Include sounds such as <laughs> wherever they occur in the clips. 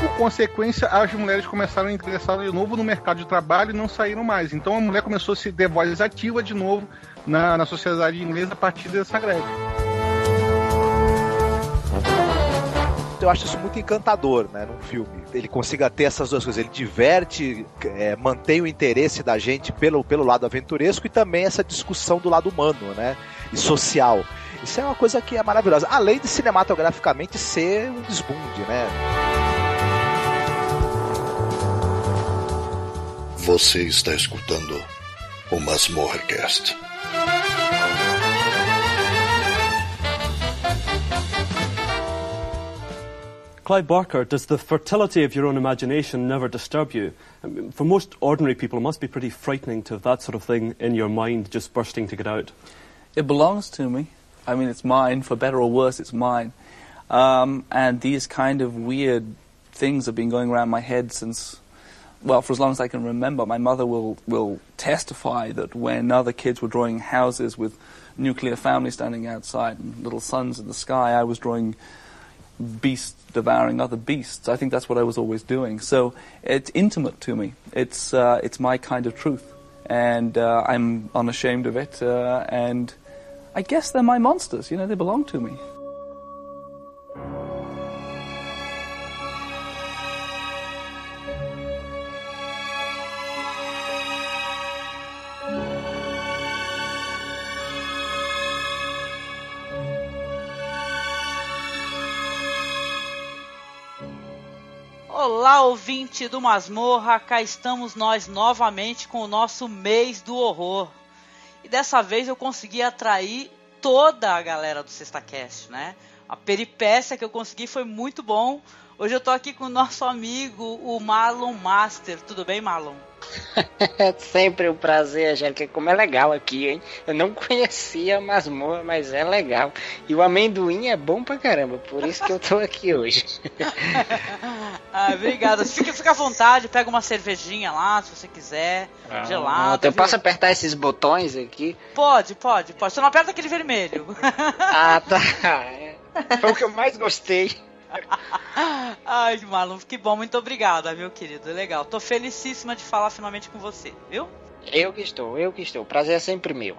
Por consequência, as mulheres começaram a ingressar de novo no mercado de trabalho e não saíram mais. Então a mulher começou a se ter voz ativa de novo na, na sociedade inglesa a partir dessa greve. eu acho isso muito encantador, né, num filme. Ele consiga ter essas duas coisas. Ele diverte, é, mantém o interesse da gente pelo, pelo lado aventuresco e também essa discussão do lado humano, né, e social. Isso é uma coisa que é maravilhosa. Além de cinematograficamente ser um desbunde, né? Você está escutando o Masmorrecast. Clive Barker, does the fertility of your own imagination never disturb you? I mean, for most ordinary people, it must be pretty frightening to have that sort of thing in your mind just bursting to get out. It belongs to me. I mean, it's mine, for better or worse, it's mine. Um, and these kind of weird things have been going around my head since, well, for as long as I can remember. My mother will, will testify that when other kids were drawing houses with nuclear families standing outside and little suns in the sky, I was drawing beasts devouring other beasts. I think that's what I was always doing. So it's intimate to me. It's uh, it's my kind of truth, and uh, I'm unashamed of it. Uh, and I guess they're my monsters. You know, they belong to me. Olá, ouvinte do Masmorra, cá estamos nós novamente com o nosso mês do horror. E dessa vez eu consegui atrair toda a galera do SextaCast, né? A peripécia que eu consegui foi muito bom. Hoje eu tô aqui com o nosso amigo, o Marlon Master. Tudo bem, Marlon? É <laughs> sempre um prazer, Angélica. Como é legal aqui, hein? Eu não conhecia a masmorra, mas é legal. E o amendoim é bom pra caramba, por isso que eu tô aqui hoje. <laughs> ah, obrigado. Fica, fica à vontade, pega uma cervejinha lá, se você quiser. Ah, gelado. Eu posso apertar esses botões aqui? Pode, pode, pode. Você não aperta aquele vermelho. ah, tá. <laughs> Foi o que eu mais gostei. <laughs> Ai, Marlon, que bom, muito obrigada, meu querido. Legal. Tô felicíssima de falar finalmente com você, viu? Eu que estou, eu que estou. Prazer é sempre meu.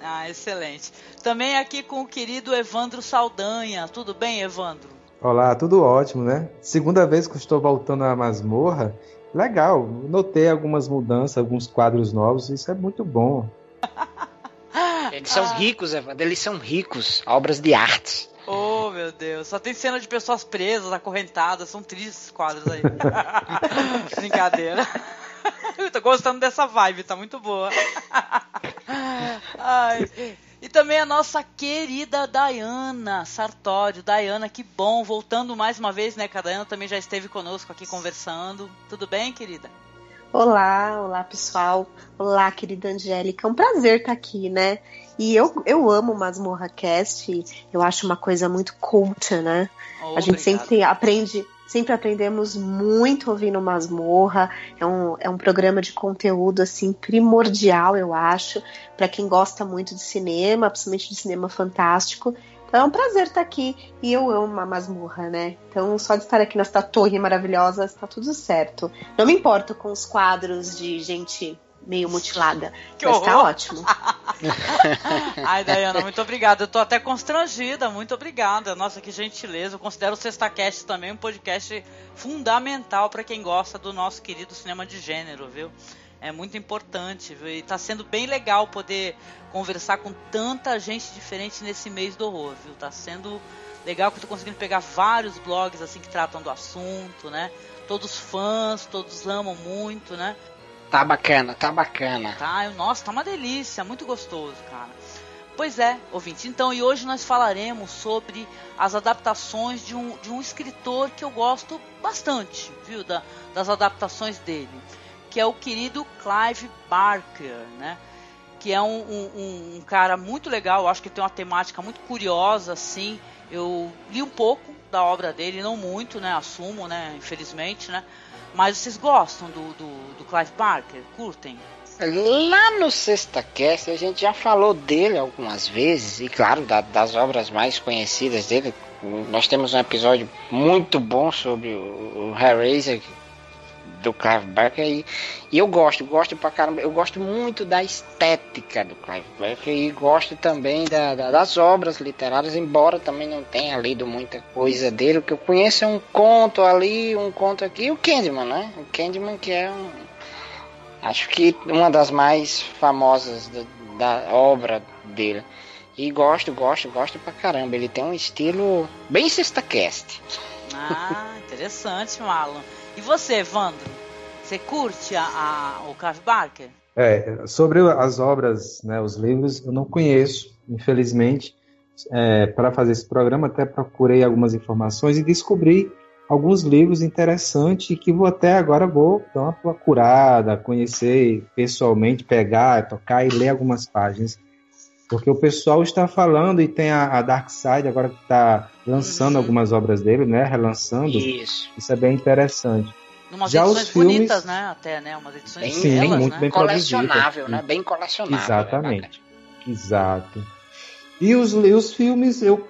Ah, excelente. Também aqui com o querido Evandro Saldanha. Tudo bem, Evandro? Olá, tudo ótimo, né? Segunda vez que estou voltando à masmorra. Legal, notei algumas mudanças, alguns quadros novos, isso é muito bom. Eles são <laughs> ricos, Evandro, eles são ricos, obras de arte. Meu Deus. Só tem cena de pessoas presas, acorrentadas. São tristes quadros aí. <laughs> Brincadeira. <laughs> Eu tô gostando dessa vibe, tá muito boa. <laughs> Ai. E também a nossa querida Dayana Sartório. Dayana, que bom. Voltando mais uma vez, né? Que a Dayana também já esteve conosco aqui conversando. Tudo bem, querida? Olá, olá pessoal. Olá, querida Angélica. É um prazer estar aqui, né? E eu, eu amo Masmorra Cast, eu acho uma coisa muito culta, né? Oh, a gente sempre aprende, sempre aprendemos muito ouvindo Masmorra. É um, é um programa de conteúdo assim primordial, eu acho, para quem gosta muito de cinema, principalmente de cinema fantástico. Então é um prazer estar aqui. E eu amo a masmurra, né? Então, só de estar aqui nessa torre maravilhosa, está tudo certo. Não me importo com os quadros de gente meio mutilada. Que mas tá horror. tá ótimo. <laughs> Ai, Dayana, muito obrigada. Eu tô até constrangida, muito obrigada. Nossa, que gentileza. Eu considero o SextaCast também um podcast fundamental para quem gosta do nosso querido cinema de gênero, viu? É muito importante, viu? E tá sendo bem legal poder conversar com tanta gente diferente nesse mês do horror, viu? Tá sendo legal que eu tô conseguindo pegar vários blogs assim que tratam do assunto, né? Todos fãs, todos amam muito, né? Tá bacana, tá bacana. Tá, nossa, tá uma delícia, muito gostoso, cara. Pois é, ouvinte. Então, e hoje nós falaremos sobre as adaptações de um, de um escritor que eu gosto bastante, viu? Da, das adaptações dele, que é o querido Clive Barker, né? que é um, um, um, cara muito legal, acho que tem uma temática muito curiosa, assim. Eu li um pouco da obra dele, não muito, né? Assumo, né? Infelizmente, né? Mas vocês gostam do, do, do Clive Barker? Curtem? Lá no Sexta Cast a gente já falou dele algumas vezes, e claro, da, das obras mais conhecidas dele. Nós temos um episódio muito bom sobre o, o Hellraiser, do Clive Barker e, e, eu gosto, gosto pra caramba, eu gosto muito da estética do Clive Barker e gosto também da, da, das obras literárias, embora também não tenha lido muita coisa dele, o que eu conheço é um conto ali, um conto aqui, e o Candyman, né? O Candyman que é um, acho que uma das mais famosas da, da obra dele. E gosto, gosto, gosto pra caramba. Ele tem um estilo bem sexta cast. Ah, interessante, Marlon. E você, Vandro? Você curte a, a, o Clive Barker? É, sobre as obras, né, os livros, eu não conheço, infelizmente. É, para fazer esse programa, até procurei algumas informações e descobri alguns livros interessantes que vou até agora vou dar uma procurada, conhecer pessoalmente, pegar, tocar e ler algumas páginas. Porque o pessoal está falando e tem a, a Dark Side agora que está lançando uhum. algumas obras dele, né? Relançando. Isso. Isso é bem interessante. Umas Já edições os filmes... bonitas, né? Até, né? Umas edições bem, Sim, belas, muito né? bem Colecionável, né? Bem colecionável. Exatamente. É Exato. E os, os filmes, eu...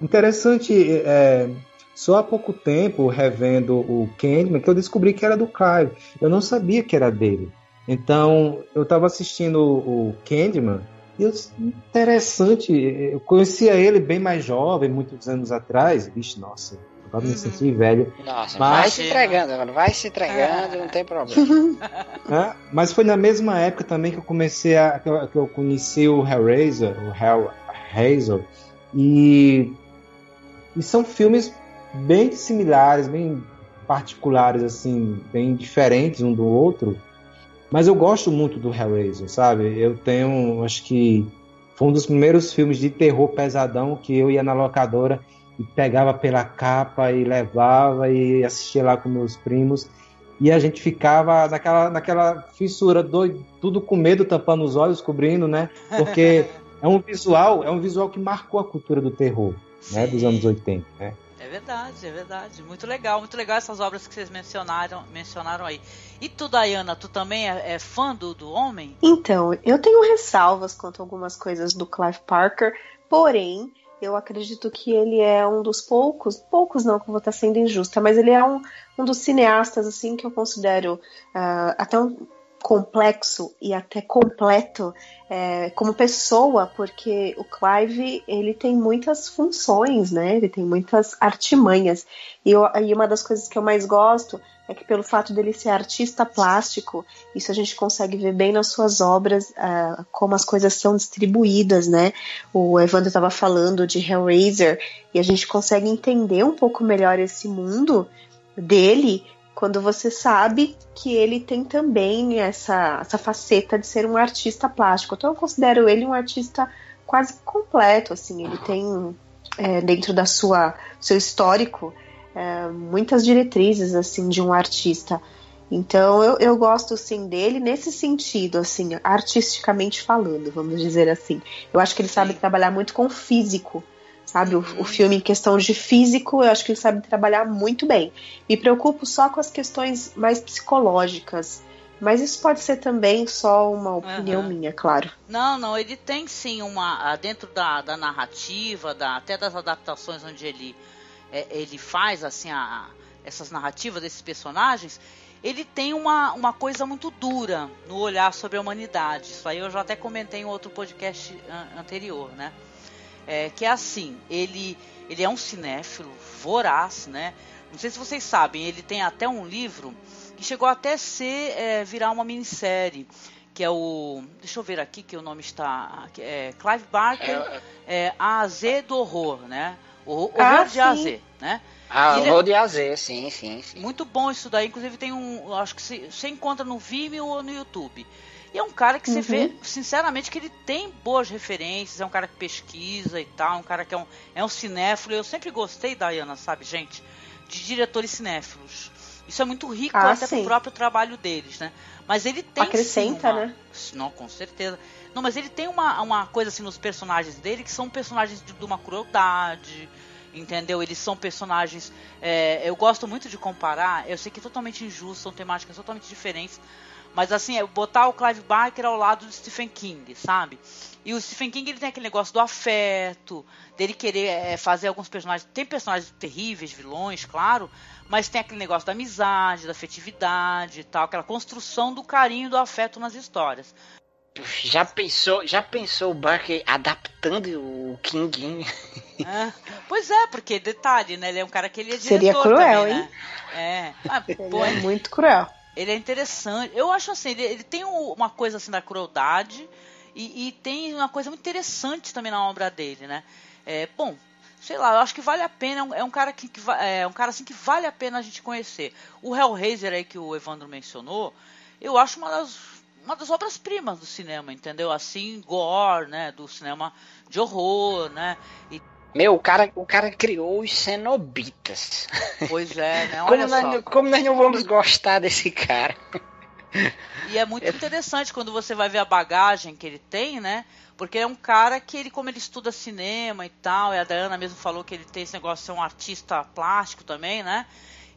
Interessante, é, só há pouco tempo, revendo o Candyman, que eu descobri que era do Clive. Eu não sabia que era dele. Então, eu estava assistindo o Candyman e interessante, eu conhecia ele bem mais jovem, muitos anos atrás. Vixe, nossa, agora uhum. me senti velho. Nossa, mas... vai se entregando, mano, vai se entregando, não tem problema. <laughs> é, mas foi na mesma época também que eu comecei a. que eu, que eu conheci o Hellraiser, o Hellraiser, e, e são filmes bem similares, bem particulares, assim, bem diferentes um do outro. Mas eu gosto muito do Hellraiser, sabe? Eu tenho, acho que foi um dos primeiros filmes de terror pesadão que eu ia na locadora e pegava pela capa e levava e assistia lá com meus primos. E a gente ficava naquela, naquela fissura, doido, tudo com medo, tampando os olhos, cobrindo, né? Porque <laughs> é um visual, é um visual que marcou a cultura do terror, né? Dos anos 80, né? É verdade, é verdade. Muito legal, muito legal essas obras que vocês mencionaram, mencionaram aí. E tu, Dayana, tu também é, é fã do, do Homem? Então, eu tenho ressalvas quanto a algumas coisas do Clive Parker, porém, eu acredito que ele é um dos poucos, poucos não, que eu vou estar sendo injusta, mas ele é um, um dos cineastas, assim, que eu considero uh, até um, complexo e até completo é, como pessoa, porque o Clive ele tem muitas funções, né? Ele tem muitas artimanhas. E, eu, e uma das coisas que eu mais gosto é que pelo fato dele ser artista plástico, isso a gente consegue ver bem nas suas obras, uh, como as coisas são distribuídas, né? O Evandro estava falando de Hellraiser e a gente consegue entender um pouco melhor esse mundo dele quando você sabe que ele tem também essa, essa faceta de ser um artista plástico. Então eu considero ele um artista quase completo, assim, ele tem é, dentro da sua seu histórico é, muitas diretrizes assim de um artista. Então eu, eu gosto sim dele nesse sentido, assim, artisticamente falando, vamos dizer assim. Eu acho que ele sabe trabalhar muito com o físico sabe? O, o, filme em questão de físico, eu acho que ele sabe trabalhar muito bem. Me preocupo só com as questões mais psicológicas. Mas isso pode ser também só uma opinião uhum. minha, claro. Não, não, ele tem sim uma. Dentro da, da narrativa, da, até das adaptações onde ele, é, ele faz assim a, essas narrativas desses personagens, ele tem uma, uma coisa muito dura no olhar sobre a humanidade. Isso aí eu já até comentei em outro podcast anterior, né? É, que é assim, ele, ele é um cinéfilo voraz, né? Não sei se vocês sabem, ele tem até um livro que chegou até ser é, virar uma minissérie, que é o, deixa eu ver aqui que o nome está, é Clive Barker, é, A Z do horror, né? O, horror ah, de A Z, né? Ah, horror é, de A Z, sim, sim, sim. Muito bom isso daí, inclusive tem um, acho que você encontra no Vimeo ou no YouTube. E é um cara que uhum. você vê, sinceramente, que ele tem boas referências, é um cara que pesquisa e tal, um cara que é um, é um cinéfilo. Eu sempre gostei, Diana, sabe, gente, de diretores cinéfilos. Isso é muito rico Ah, até sim. pro próprio trabalho deles, né? Mas ele tem Acrescenta, uma... né? Não, com certeza. Não, mas ele tem uma, uma coisa assim nos personagens dele que são personagens de, de uma crueldade, entendeu? Eles são personagens. é, eu gosto muito de comparar. Eu sei que é totalmente injusto, são temáticas totalmente diferentes. Mas assim, é botar o Clive Barker ao lado do Stephen King, sabe? E o Stephen King ele tem aquele negócio do afeto, dele querer é, fazer alguns personagens. Tem personagens terríveis, vilões, claro, mas tem aquele negócio da amizade, da afetividade e tal, aquela construção do carinho, do afeto nas histórias. Já pensou, já pensou o Barker adaptando o King? É. Pois é, porque detalhe, né? Ele é um cara que ele é diretor Seria cruel, também, hein? né? É. Ah, pô, é muito cruel. Ele é interessante. Eu acho assim, ele, ele tem um- uma coisa assim da crueldade e, e tem uma coisa muito interessante também na obra dele, né? É, bom, sei lá, eu acho que vale a pena. é um- É cara que, que é um cara assim que vale a pena a gente conhecer. O Hellraiser aí que o Evandro mencionou, eu acho uma das uma das obras primas do cinema, entendeu? Assim, gore, né? Do cinema de horror, né? E, Meu, o cara, o cara criou os cenobitas. pois é, né? <laughs> Como Olha nós, só. não- como nós não vamos gostar desse cara? E é muito interessante quando você vai ver a bagagem que ele tem, né? Porque é um cara que ele, como ele estuda cinema e tal, e a Diana mesmo falou que ele tem esse negócio de ser um artista plástico também, né?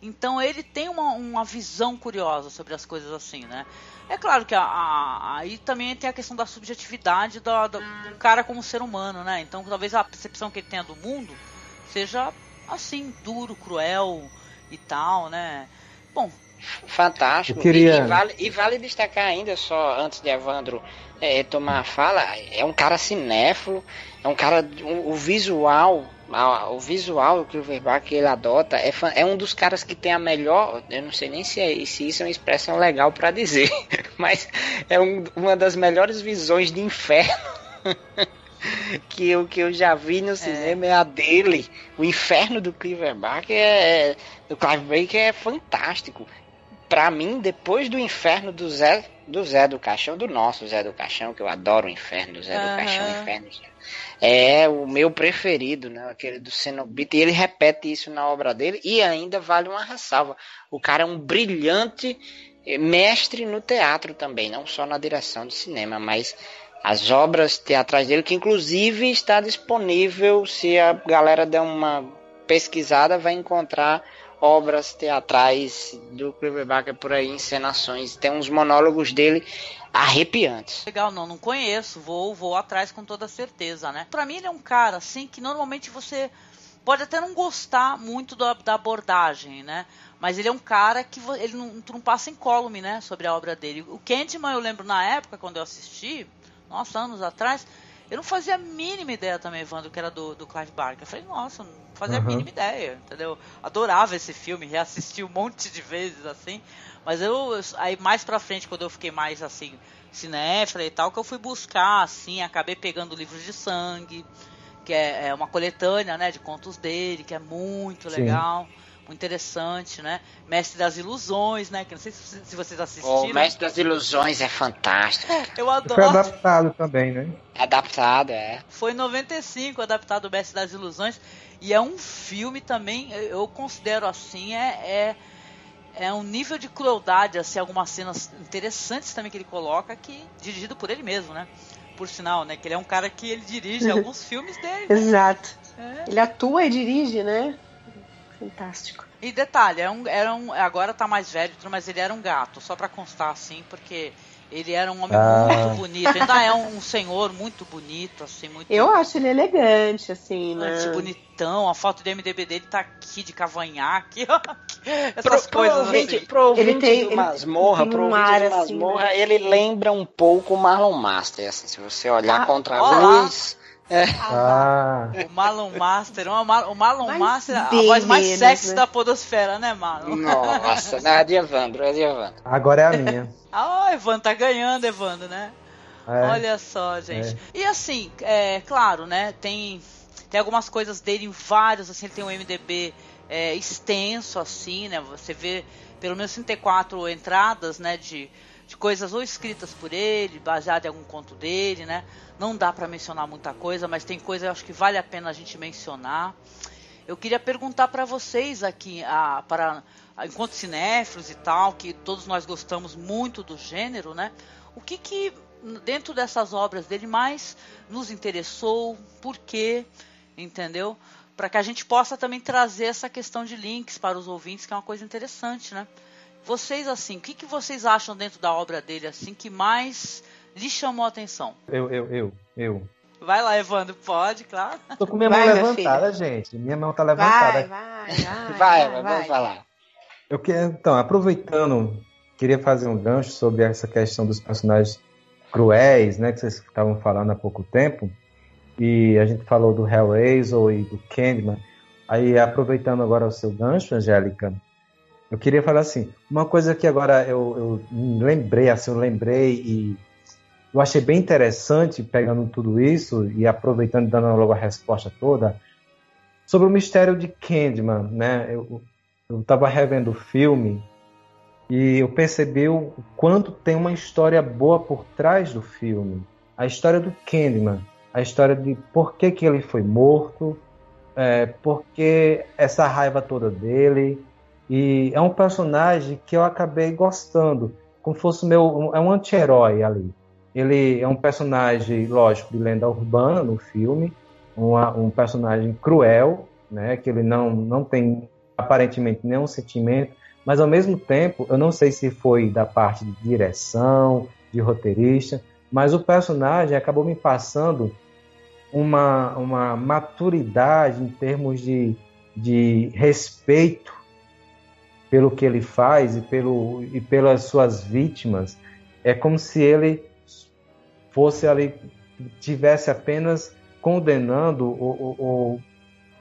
Então ele tem uma, uma visão curiosa sobre as coisas assim, né? É claro que a- a- aí também tem a questão da subjetividade do, do, do cara como ser humano, né? Então talvez a percepção que ele tenha do mundo seja assim, duro, cruel e tal, né? Bom, Fantástico. Queria- E, e vale, e vale destacar ainda, só antes de Evandro eh, tomar a fala, é um cara cinéfilo, é um cara. O, o visual, o visual que o que ele adota é, é um dos caras que tem a melhor. Eu não sei nem se, é, se isso é uma expressão legal para dizer, <laughs> mas é um- uma das melhores visões de inferno. <laughs> que eu, que eu já vi no cinema é a dele. O inferno do Clive Barker é, do Clive Barker é fantástico. Pra mim, depois do inferno do Zé, do Zé do Caixão, do nosso Zé do Caixão, que eu adoro o inferno do Zé do Aham. Caixão, inferno. do. É o meu preferido, né? Aquele do Cenobita. E ele repete isso na obra dele. E ainda vale uma ressalva. O cara é um brilhante eh, mestre no teatro também, não só na direção de cinema, mas as obras teatrais dele, que inclusive está disponível, se a galera der uma pesquisada, vai encontrar obras teatrais do Barker por aí, encenações. Tem uns monólogos dele arrepiantes. Legal, não, não conheço, vou, vou atrás com toda certeza, né? Pra mim ele é um cara, assim, que normalmente você pode até não gostar muito da, da abordagem, né? Mas ele é um cara que ele não, tu não passa incólume, né, sobre a obra dele. O Candyman, eu lembro na época, quando eu assisti, nossa, anos atrás, eu não fazia a mínima ideia também, Evandro, que era do, do Clive Barker. Eu falei, nossa, fazia a Uhum. mínima ideia, entendeu? Adorava esse filme, reassisti um monte de vezes, assim. Mas eu, aí mais pra frente, quando eu fiquei mais, assim, cinéfila e tal, que eu fui buscar, assim, acabei pegando livros de sangue, que é, é uma coletânea, né, de contos dele, que é muito Sim. legal, muito interessante, né? Mestre das Ilusões, né, que não sei se, se vocês O assistiram. Mestre das Ilusões é fantástico. <laughs> Eu Foi adoro. adaptado também, né? Adaptado, é. Foi em 95 adaptado o Mestre das Ilusões. E é um filme também, eu eu considero assim, é, é, é um nível de crueldade, assim, algumas cenas interessantes também que ele coloca, que dirigido por ele mesmo, né? Por sinal, né? Que ele é um cara que ele dirige <laughs> alguns filmes dele. né? Exato. É. Ele atua e dirige, né? Fantástico. E detalhe, é um, era um, agora tá mais velho, mas ele era um gato, só pra constar assim, porque ele era um homem Ah. muito bonito. Ainda é um, senhor muito bonito, assim, muito. Eu acho ele elegante, assim, né? Bonitão, a foto do MDB dele tá aqui de cavanhaque, ó. <laughs> Essas Pro, coisas pro ouvinte, assim. pro Ele tem- do ele Masmorra, tem pro um ouvinte ar do assim, Masmorra, né? ele lembra um pouco o Marlon Master, assim, se você olhar Ah, contra a olá. luz. É. Ah, O Marlon Master, o Mar- o Marlon Mas Master, a voz mais menos, sexy né? da podosfera, né, Marlon? Nossa, não, é de Evandro, é de Evandro. agora é a minha. <laughs> Ah, Evandro tá ganhando, Evandro, né? É. Olha só, gente. E assim, é claro, né? Tem, tem algumas coisas dele em vários, assim, ele tem um MDB é, extenso, assim, né? Você vê pelo menos 34 entradas, né? De, de coisas ou escritas por ele, baseado em algum conto dele, né? Não dá pra mencionar muita coisa, mas tem coisa eu acho que vale a pena a gente mencionar. eu queria perguntar para vocês aqui, a, para enquanto cinéfilos e tal, que todos nós gostamos muito do gênero, né? O que que dentro dessas obras dele mais nos interessou? Por quê? Entendeu? Para que a gente possa também trazer essa questão de links para os ouvintes, que é uma coisa interessante, né? Vocês assim, o que, que vocês acham dentro da obra dele assim que mais lhe chamou a atenção? Eu, eu, eu, eu. Vai lá, Evandro, pode, claro. Tô com minha vai, mão levantada, gente. Minha mão tá levantada. Vai, vai, vai. <laughs> vai, vai, vai. falar. Eu que, então, aproveitando, queria fazer um gancho sobre essa questão dos personagens cruéis, né, que vocês estavam falando há pouco tempo. E a gente falou do Hellraiser e do Candyman. Aí, aproveitando agora o seu gancho, Angélica, eu queria falar assim, uma coisa que agora eu, eu lembrei, assim, eu lembrei e eu achei bem interessante, pegando tudo isso e aproveitando e dando logo a resposta toda, sobre o mistério de Candyman, né? Eu estava revendo o filme e eu percebi o quanto tem uma história boa por trás do filme. A história do Candyman, a história de por que, que ele foi morto, é, por que essa raiva toda dele. E é um personagem que eu acabei gostando, como fosse meu, é um anti-herói ali. Ele é um personagem, lógico, de lenda urbana no filme, uma, um personagem cruel, né, que ele não, não tem aparentemente nenhum sentimento, mas ao mesmo tempo, eu não sei se foi da parte de direção, de roteirista, mas o personagem acabou me passando uma, uma maturidade em termos de, de respeito pelo que ele faz e, pelo, e pelas suas vítimas. É como se ele fosse ali, tivesse apenas condenando ou, ou, ou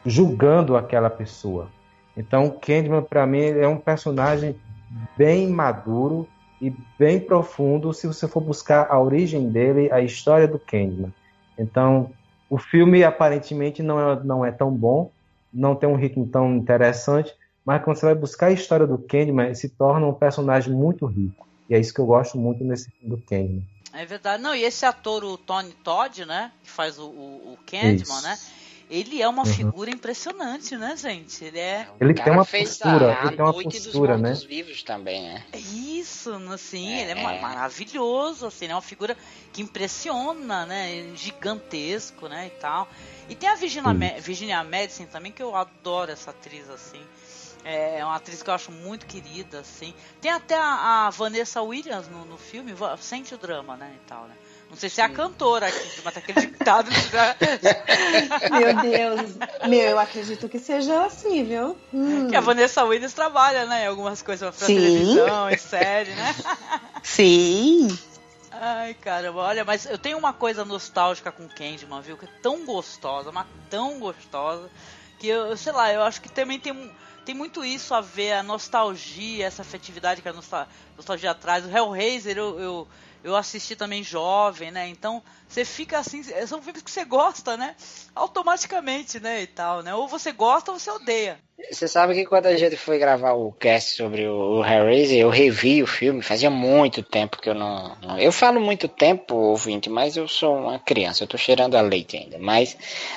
julgando aquela pessoa. Então, Candyman, para mim, é um personagem bem maduro e bem profundo se você for buscar a origem dele, a história do Candyman. Então, o filme aparentemente não é, não é tão bom, não tem um ritmo tão interessante, mas quando você vai buscar a história do Candyman, ele se torna um personagem muito rico. E é isso que eu gosto muito nesse filme do Candyman. É verdade. Não, e esse ator, o Tony Todd, né? Que faz o, o, o Candyman, né? Ele é uma uhum. figura impressionante, né, gente? Ele é. Ele tem uma postura, ele tem uma postura, né? vivos também, né? Isso, assim, é, ele é, é, maravilhoso, assim, é uma figura que impressiona, né? Gigantesco, né, e tal. E tem a Virginia, Virginia Madison também, que eu adoro essa atriz, assim. É, é uma atriz que eu acho muito querida, assim. Tem até a, a Vanessa Williams no, no, filme, sente o drama, né, e tal, né. Não sei se é a cantora aqui, mas aquele ditado. <laughs> Meu Deus. Meu, eu acredito que seja assim, viu? Hum. Que a Vanessa Williams trabalha, né? Em algumas coisas pra Sim. televisão, em série, né? <laughs> Sim. Ai, caramba, olha, mas eu tenho uma coisa nostálgica com Candyman, viu? Que é tão gostosa, mas tão gostosa, que eu, sei lá, eu acho que também tem tem muito isso a ver, a nostalgia, essa afetividade que a nostalgia traz. O Hellraiser, eu, eu, eu assisti também jovem, né? Então você fica assim, são filmes que você gosta, né? Automaticamente, né? E tal, né? Ou você gosta ou você odeia. Você sabe que quando a gente foi gravar o cast sobre o Hellraiser, eu revi o filme, fazia muito tempo que eu não, Eu falo muito tempo, ouvinte, mas eu sou uma criança, eu tô cheirando a leite ainda. Mas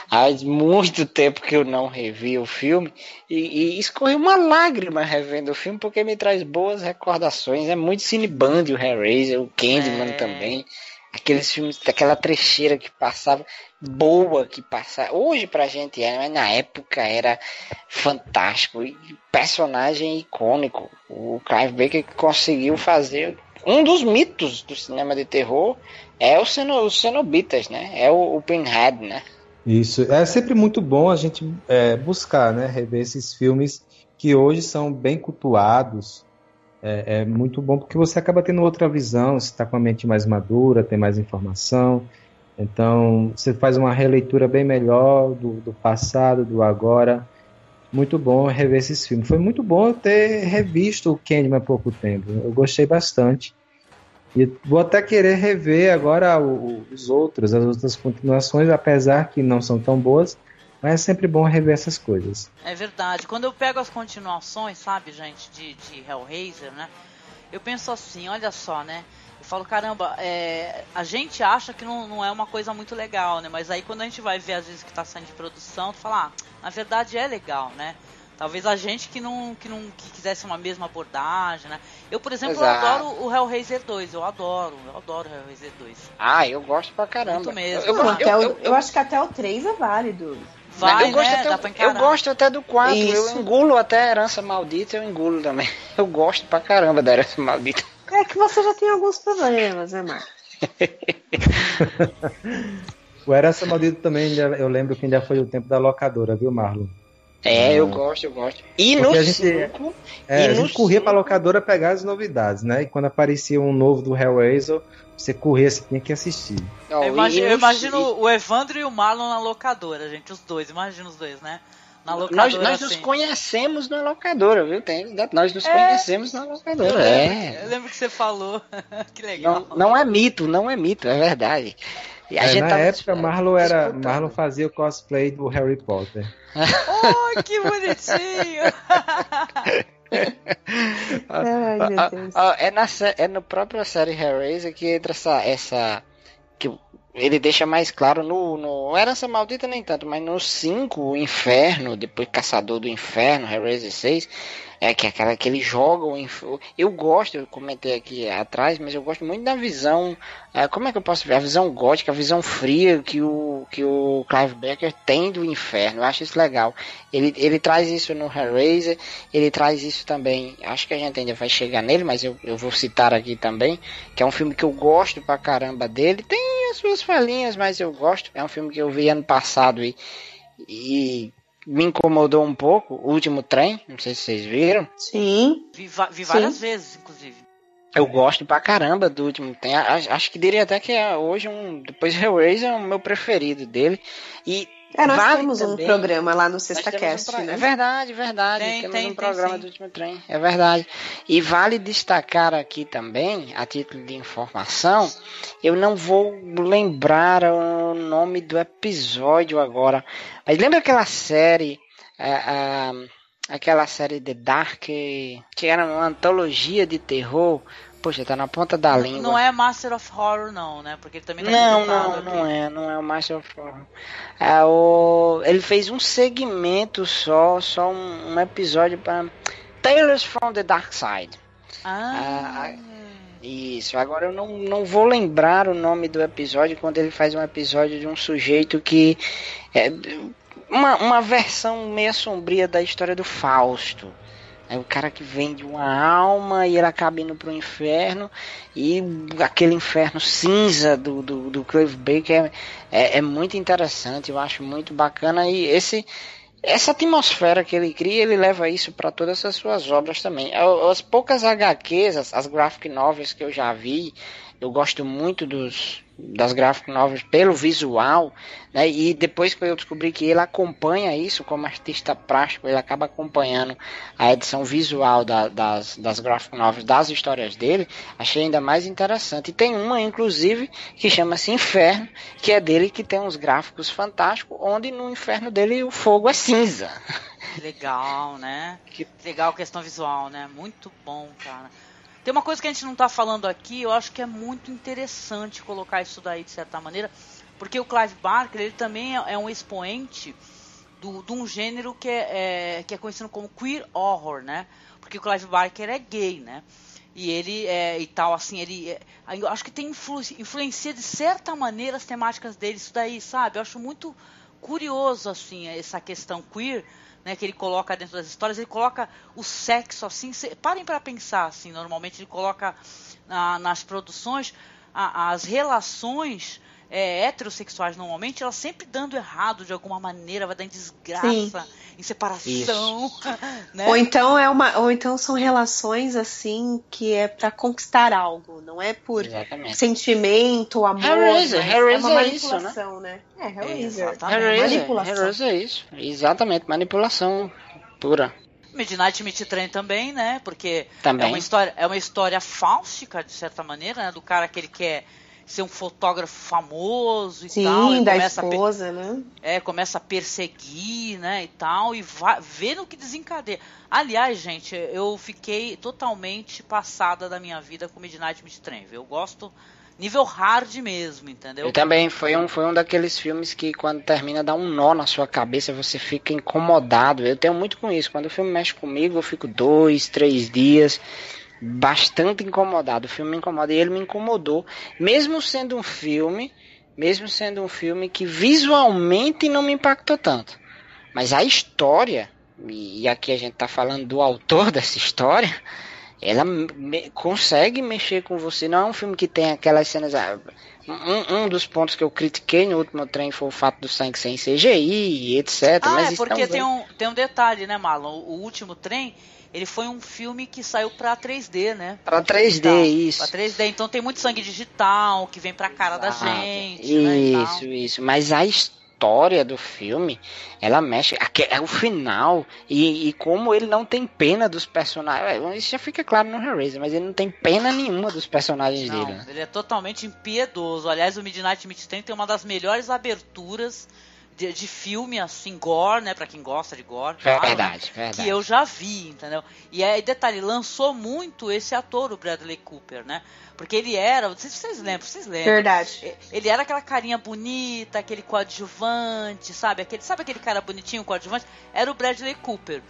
faz muito tempo que eu não revi o filme e, e escorreu uma lágrima revendo o filme porque me traz boas recordações. É muito cineband o Hellraiser, o Candyman é... também aqueles filmes, daquela trecheira que passava, boa que passava. Hoje pra gente é, mas na época era fantástico. E personagem icônico. O Clive Baker conseguiu fazer um dos mitos do cinema de terror é o os Cenobitas, né? É o, o Pinhead, né? Isso. É sempre muito bom a gente é, buscar, né? Rever esses filmes que hoje são bem cultuados, é, é, muito bom porque você acaba tendo outra visão, você está com a mente mais madura, tem mais informação. Então, você faz uma releitura bem melhor do, do passado, do agora. Muito bom rever esses filmes. Foi muito bom ter revisto o Candyman há pouco tempo. Eu gostei bastante. E vou até querer rever agora os outros, as outras continuações, apesar que não são tão boas, mas é sempre bom rever essas coisas. É verdade. Quando eu pego as continuações, sabe, gente, de, de Hellraiser, né? Eu penso assim, olha só, né? falo, caramba, é, a gente acha que não, não é uma coisa muito legal, né? Mas aí quando a gente vai ver às vezes que tá saindo de produção, tu fala, ah, na verdade é legal, né? Talvez a gente que não, que não que quisesse uma mesma abordagem, né? Eu, por exemplo, eu adoro o Hellraiser 2, eu adoro, eu adoro o Hellraiser 2. Ah, eu gosto pra caramba. Muito mesmo. Eu, eu, eu, eu, acho que até o 3 é válido. Vai, eu, gosto né? até, eu gosto até do 4, Isso. eu engulo até a herança maldita, eu engulo também. <laughs> Eu gosto pra caramba da herança maldita. É que você já tem alguns problemas, né, Marco? <laughs> O Herança Maldito também, ainda- eu lembro que ainda foi o tempo da locadora, viu, Marlon? É, eu gosto, eu gosto. E Porque no a gente- 5, É, E a no gente corria cinco- pra locadora pegar as novidades, né? E quando aparecia um novo do Hellraiser, você corria, você tinha que assistir. Eu imagino, eu no imagino o Evandro e o Marlon na locadora, gente, os dois, imagina os dois, né? Na Nós, locadora nós nos assim. conhecemos na locadora, viu? Tem, nós nos É. conhecemos na Eu locadora. lembro, É. eu lembro que você falou. <laughs> que legal. Não, não é mito, não é mito, é verdade. E a É, gente na tava época, dis- Marlon, era. Marlon fazia o cosplay do Harry Potter. Oh, que bonitinho! <laughs> Ai, meu Deus. é, na, é no próprio série Hellraiser que entra essa. essa que ele deixa mais claro no, no. Herança Maldita nem tanto, mas no 5, o Inferno, depois Caçador do Inferno, Hellraiser 6. É que aquela que ele joga o inf- Eu gosto, eu comentei aqui atrás, mas eu gosto muito da visão. é, como é que eu posso ver? A visão gótica, a visão fria que o, que o Clive Barker tem do inferno. Eu acho isso legal. Ele, ele traz isso no Hellraiser, ele traz isso também. Acho que a gente ainda vai chegar nele, mas eu, eu vou citar aqui também. Que é um filme que eu gosto pra caramba dele. Tem as suas falhinhas, mas eu gosto. É um filme que eu vi ano passado e, e me incomodou um pouco. O último trem, não sei se vocês viram. Sim. Vi, vi várias vezes, inclusive. Eu gosto pra caramba do último tem a- Acho que diria até que é hoje um. Depois Hellraiser é o meu preferido dele. E É, nós vale temos um também- programa lá no Sexta um Cast, pro- né? É verdade, verdade. Tem, temos tem, um tem programa sim. do último trem. É verdade. E vale destacar aqui também, a título de informação, eu não vou lembrar o nome do episódio agora. Mas lembra aquela série. a- a- aquela série The Dark, que era uma antologia de terror. Poxa, tá na ponta da língua. Não é Master of Horror, não, né? Porque ele também tá Não, não, aqui. não é, não é o Master of Horror. É o... Ele fez um segmento só, só um, um episódio para Tales from the Dark Side. Ah, Isso, agora eu não, não vou lembrar o nome do episódio quando ele faz um episódio de um sujeito que. É, uma, uma versão meio sombria da história do Fausto. É o cara que vende uma alma e ele acaba indo pro inferno. E aquele inferno cinza do, do, do Clive Baker é, é, é muito interessante, eu acho muito bacana. E esse essa atmosfera que ele cria, ele leva isso para todas as suas obras também. As poucas HQs, as, as graphic novels que eu já vi, eu gosto muito dos, das graphic novels pelo visual, né? E depois que eu descobri que ele acompanha isso como artista plástico, ele acaba acompanhando a edição visual da, das, das graphic novels, das histórias dele, achei ainda mais interessante. E tem uma, inclusive, que chama-se Inferno, que é dele que tem uns gráficos fantásticos, onde no inferno dele o fogo é cinza. legal, né? Que legal a questão visual, né? Muito bom, cara. Tem uma coisa que a gente não tá falando aqui, eu acho que é muito interessante colocar isso daí de certa maneira, porque o Clive Barker, ele também é é um expoente de um gênero que é, é- que é conhecido como queer horror, né? Porque o Clive Barker é gay, né? E ele é, e tal, assim, ele. é- eu acho que tem influ, influencia de certa maneira as temáticas dele, isso daí, sabe? Eu acho muito curioso, assim, essa questão queer, né, que ele coloca dentro das histórias, ele coloca o sexo, assim, parem para pensar, assim, normalmente ele coloca na- nas produções a- as relações é, heterossexuais normalmente, elas sempre dando errado de alguma maneira, vai dar em desgraça, em separação, <laughs> né? Ou então é uma, ou então são relações assim que é pra conquistar algo, não é por Exatamente. sentimento, amor, Hellraiser, Hellraiser é uma é isso, manipulação, né? É, Hellraiser. Hellraiser, Manipulação. Hellraiser é isso. Exatamente, manipulação pura. Midnight Meat Train também, né? Porque Também. é uma história, é uma história fáustica de certa maneira, né? Do cara que ele quer ser um fotógrafo famoso e Sim, tal. Sim, da esposa, né? É, começa a perseguir, né, e tal, e vai, vê no que desencadeia. Aliás, gente, eu fiquei totalmente passada da minha vida com Midnight Midtrain. Eu gosto nível hard mesmo, entendeu? Eu também, foi um, foi um daqueles filmes que quando termina dá um nó na sua cabeça, você fica incomodado. Eu tenho muito com isso. Quando o filme mexe comigo, eu fico dois, três dias bastante incomodado. O filme me incomoda e ele me incomodou, mesmo sendo um filme, mesmo sendo um filme que visualmente não me impactou tanto. Mas a história, e aqui a gente tá falando do autor <laughs> dessa história, ela me, consegue mexer com você. Não é um filme que tem aquelas cenas. Ah, um, um, dos pontos que eu critiquei no último trem foi o fato do sangue sem CGI, etc. Ah, mas é porque tem um, tem um detalhe, né, Marlon? O último trem, ele foi um filme que saiu pra 3D, né? Pra 3D, digital, isso. Pra 3D, então tem muito sangue digital que vem pra cara da gente. Isso, né, isso. Mas a história do filme, ela mexe. É o final. E, e, como ele não tem pena dos personagens. Isso já fica claro no Hellraiser, mas ele não tem pena nenhuma dos personagens não, dele. Né? Ele é totalmente impiedoso. Aliás, o Midnight Meat tem uma das melhores aberturas de, de, filme assim, gore, né? Pra quem gosta de gore. Claro, verdade, verdade. Que eu já vi, entendeu? E aí, detalhe, lançou muito esse ator, o Bradley Cooper, né? Porque ele era, não sei se vocês lembram, vocês lembram. Verdade. Ele era aquela carinha bonita, aquele coadjuvante, sabe? Aquele, sabe aquele cara bonitinho, coadjuvante? Era o Bradley Cooper.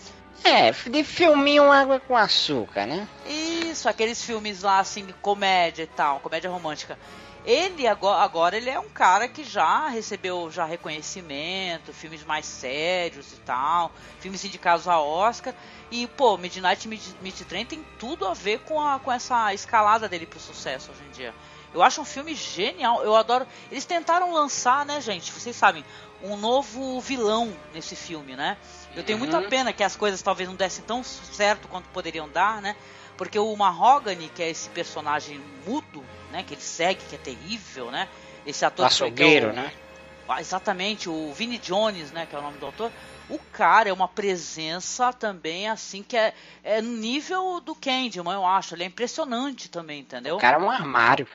É, de filminho água com açúcar, né? Isso, aqueles filmes lá, assim, comédia e tal, comédia romântica. Ele agora, agora ele é um cara que já recebeu já reconhecimento, filmes mais sérios e tal, filmes indicados a Oscar. E, pô, Midnight Meat Train tem tudo a ver com, a, com essa escalada dele pro sucesso hoje em dia. Eu acho um filme genial, eu adoro. Eles tentaram lançar, né, gente? Vocês sabem, um novo vilão nesse filme, né? Eu tenho muita uhum. pena que as coisas talvez não dessem tão certo quanto poderiam dar, né? Porque o Mahogany, que é esse personagem mudo, né? Que ele segue, que é terrível, né? Esse ator Açougueiro, é o, né? Ah, exatamente, o Vinnie Jones, né? Que é o nome do autor. O cara é uma presença também, assim, que é, é no nível do Candyman, eu acho. Ele é impressionante também, entendeu? O cara é um armário.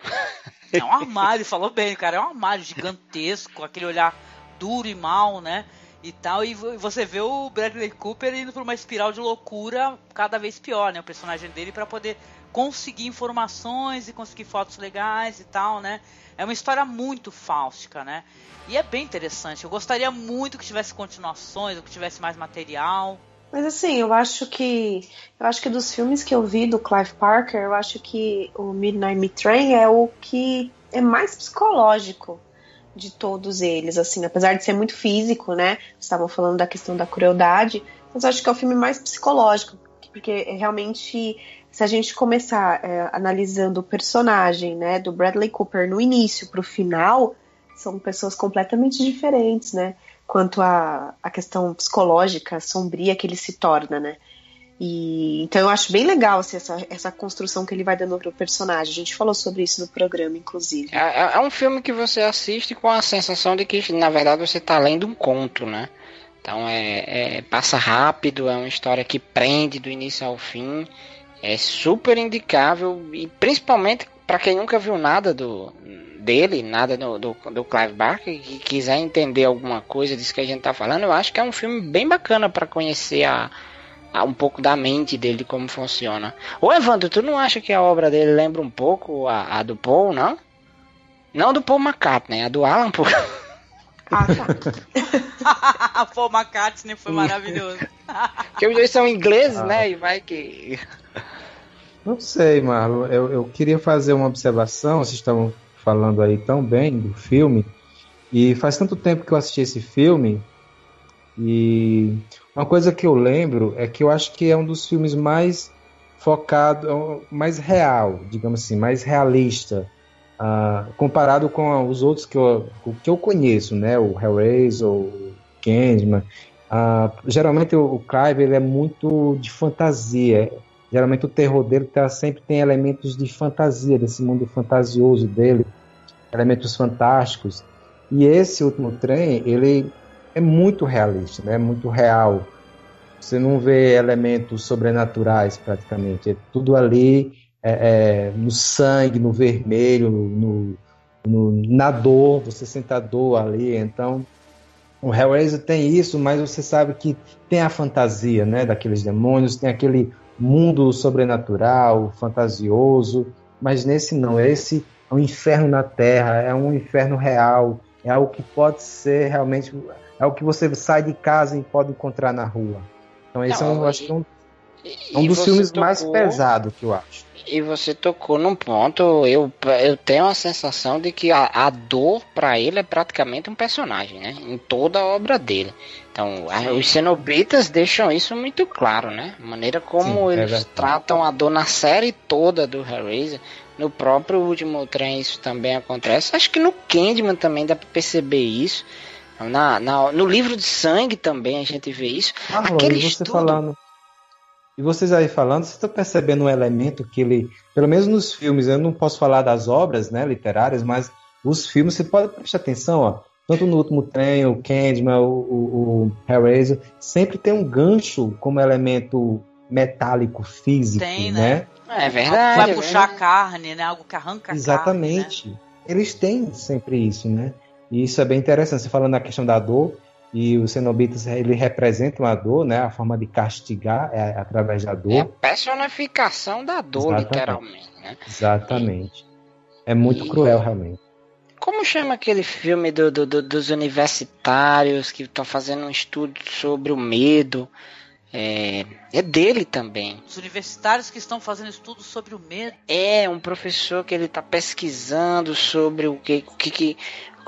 É um armário, falou bem, o cara é um armário gigantesco, aquele olhar duro e mal, né? E tal, e você vê o Bradley Cooper indo por uma espiral de loucura cada vez pior, né? O personagem dele para poder conseguir informações e conseguir fotos legais e tal, né? É uma história muito fáustica, né? E é bem interessante. Eu gostaria muito que tivesse continuações, ou que tivesse mais material. Mas assim, eu acho que eu acho que dos filmes que eu vi do Clive Parker, eu acho que o Midnight Train é o que é mais psicológico de todos eles, assim, apesar de ser muito físico, né? Estavam falando da questão da crueldade, mas acho que é o filme mais psicológico, porque realmente, se a gente começar é, analisando o personagem, né, do Bradley Cooper no início para o final, são pessoas completamente diferentes, né? Quanto à a questão psicológica, sombria que ele se torna, né? E, então eu acho bem legal assim, essa, essa construção que ele vai dando pro personagem. A gente falou sobre isso no programa, inclusive. É, é, é um filme que você assiste com a sensação de que, na verdade, você está lendo um conto, né? Então é, é, passa rápido, é uma história que prende do início ao fim. É super indicável e principalmente para quem nunca viu nada do dele, nada do, do, do Clive Barker e quiser entender alguma coisa disso que a gente tá falando, eu acho que é um filme bem bacana para conhecer a um pouco da mente dele, de como funciona. Ô Evandro, tu não acha que a obra dele lembra um pouco a, a do Paul, não? Não do Paul McCartney, a do Alan Paul. Ah, tá. <laughs> Paul McCartney foi maravilhoso. Porque os dois são ingleses, ah. né? E vai que. Não sei, Marlon. Eu, eu queria fazer uma observação. Vocês estavam falando aí tão bem do filme. E faz tanto tempo que eu assisti esse filme. E uma coisa que eu lembro é que eu acho que é um dos filmes mais focado, mais real, digamos assim, mais realista, uh, comparado com os outros que eu, que eu conheço, né? O Hellraiser, o Candyman. Uh, geralmente o, o Clive ele é muito de fantasia. Geralmente o terror dele tá, sempre tem elementos de fantasia, desse mundo fantasioso dele, elementos fantásticos. E esse último trem, ele é muito realista, né? É muito real. Você não vê elementos sobrenaturais praticamente. É tudo ali é, é, no sangue, no vermelho, no, no, na dor, você sente a dor ali. Então, o Hellraiser tem isso, mas você sabe que tem a fantasia, né, daqueles demônios, tem aquele mundo sobrenatural, fantasioso, mas nesse não, esse é um inferno na Terra, é um inferno real, é algo que pode ser realmente, é o que você sai de casa e pode encontrar na rua. Então esse não, é um, e, acho que é um, é um dos filmes tocou, mais pesados que eu acho. E você tocou num ponto, eu, eu tenho a sensação de que a, a dor para ele é praticamente um personagem, né? Em toda a obra dele. Então, a, os cenobitas deixam isso muito claro, né? A maneira como Sim, é eles é tratam a dor na série toda do Hellraiser. No próprio último trem isso também acontece. Acho que no Candyman também dá pra perceber isso. Na, na, no livro de sangue também a gente vê isso. Ah, Aquele você estudo... falando e vocês aí falando, vocês estão percebendo um elemento que ele, pelo menos nos filmes, eu não posso falar das obras né, literárias, mas os filmes, você pode prestar atenção, ó, tanto no último trem, o Candyman, o, o, o Hellraiser, sempre tem um gancho como elemento metálico, físico, tem, né? né? É verdade. Vai puxar a carne, né? Algo que arranca Exatamente. Carne, né? Eles têm sempre isso, né? E isso é bem interessante. Você falando na questão da dor, e os cenobitas ele representam a dor, né? A forma de castigar é através da dor. É a personificação da dor, Exatamente. literalmente. Né? Exatamente. É muito e... cruel, realmente. Como chama aquele filme do, do, do dos universitários que estão fazendo um estudo sobre o medo? É, é, dele também. Os universitários que estão fazendo estudos sobre o medo. É, um professor que ele está pesquisando sobre o que, o que, que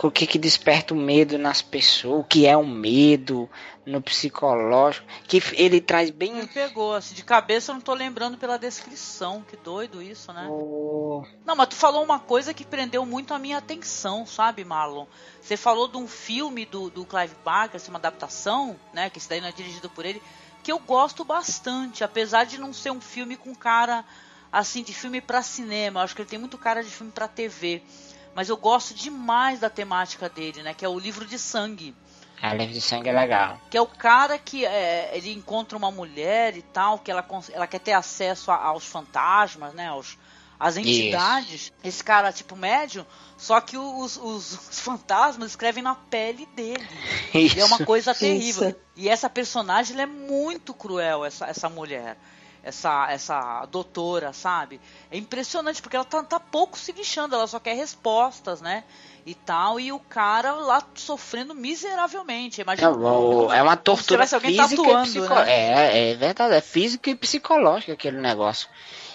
o que, que desperta o medo nas pessoas, o que é o medo no psicológico, que ele traz bem. Me pegou, assim, de cabeça eu não tô lembrando pela descrição, que doido isso, né? Oh. Não, mas tu falou uma coisa que prendeu muito a minha atenção, sabe, Marlon? Você falou de um filme do, do Clive Barker, assim, uma adaptação, né, que esse daí não é dirigido por ele, que eu gosto bastante, apesar de não ser um filme com cara, assim, de filme para cinema, eu acho que ele tem muito cara de filme para TV mas eu gosto demais da temática dele, né? Que é o livro de sangue. Ah, o livro de sangue é legal. Que é o cara que é, ele encontra uma mulher e tal, que ela, ela quer ter acesso a, aos fantasmas, né? Aos, as entidades. Isso. Esse cara, tipo, médium, só que os, os, os fantasmas escrevem na pele dele. Isso. E é uma coisa terrível. Isso. E essa personagem é muito cruel, essa, essa mulher essa, essa doutora, sabe? É impressionante, porque ela tá, tá pouco se lixando, ela só quer respostas, né? E tal, e o cara lá sofrendo miseravelmente. Imagina. Não, é uma tortura física tatuando, né? é, é verdade, é física e psicológica aquele negócio.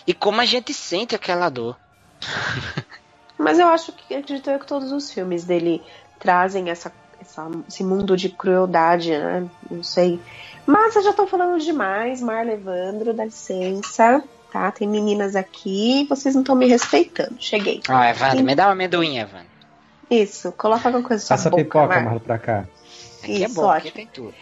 E como a gente sente aquela dor. <laughs> Mas eu acho que acredito eu que todos os filmes dele trazem essa, essa, esse mundo de crueldade, né? Não sei. Mas vocês já estão falando demais, Marla Evandro, dá licença, tá? Tem meninas aqui, vocês não estão me respeitando. Cheguei. Ah, Evandro, e... me dá um amendoim, Evandro. Isso, coloca alguma coisa Passa boca, pipoca, Marla, pra cá. Aqui é Isso, é bom, ótimo. aqui tem tudo.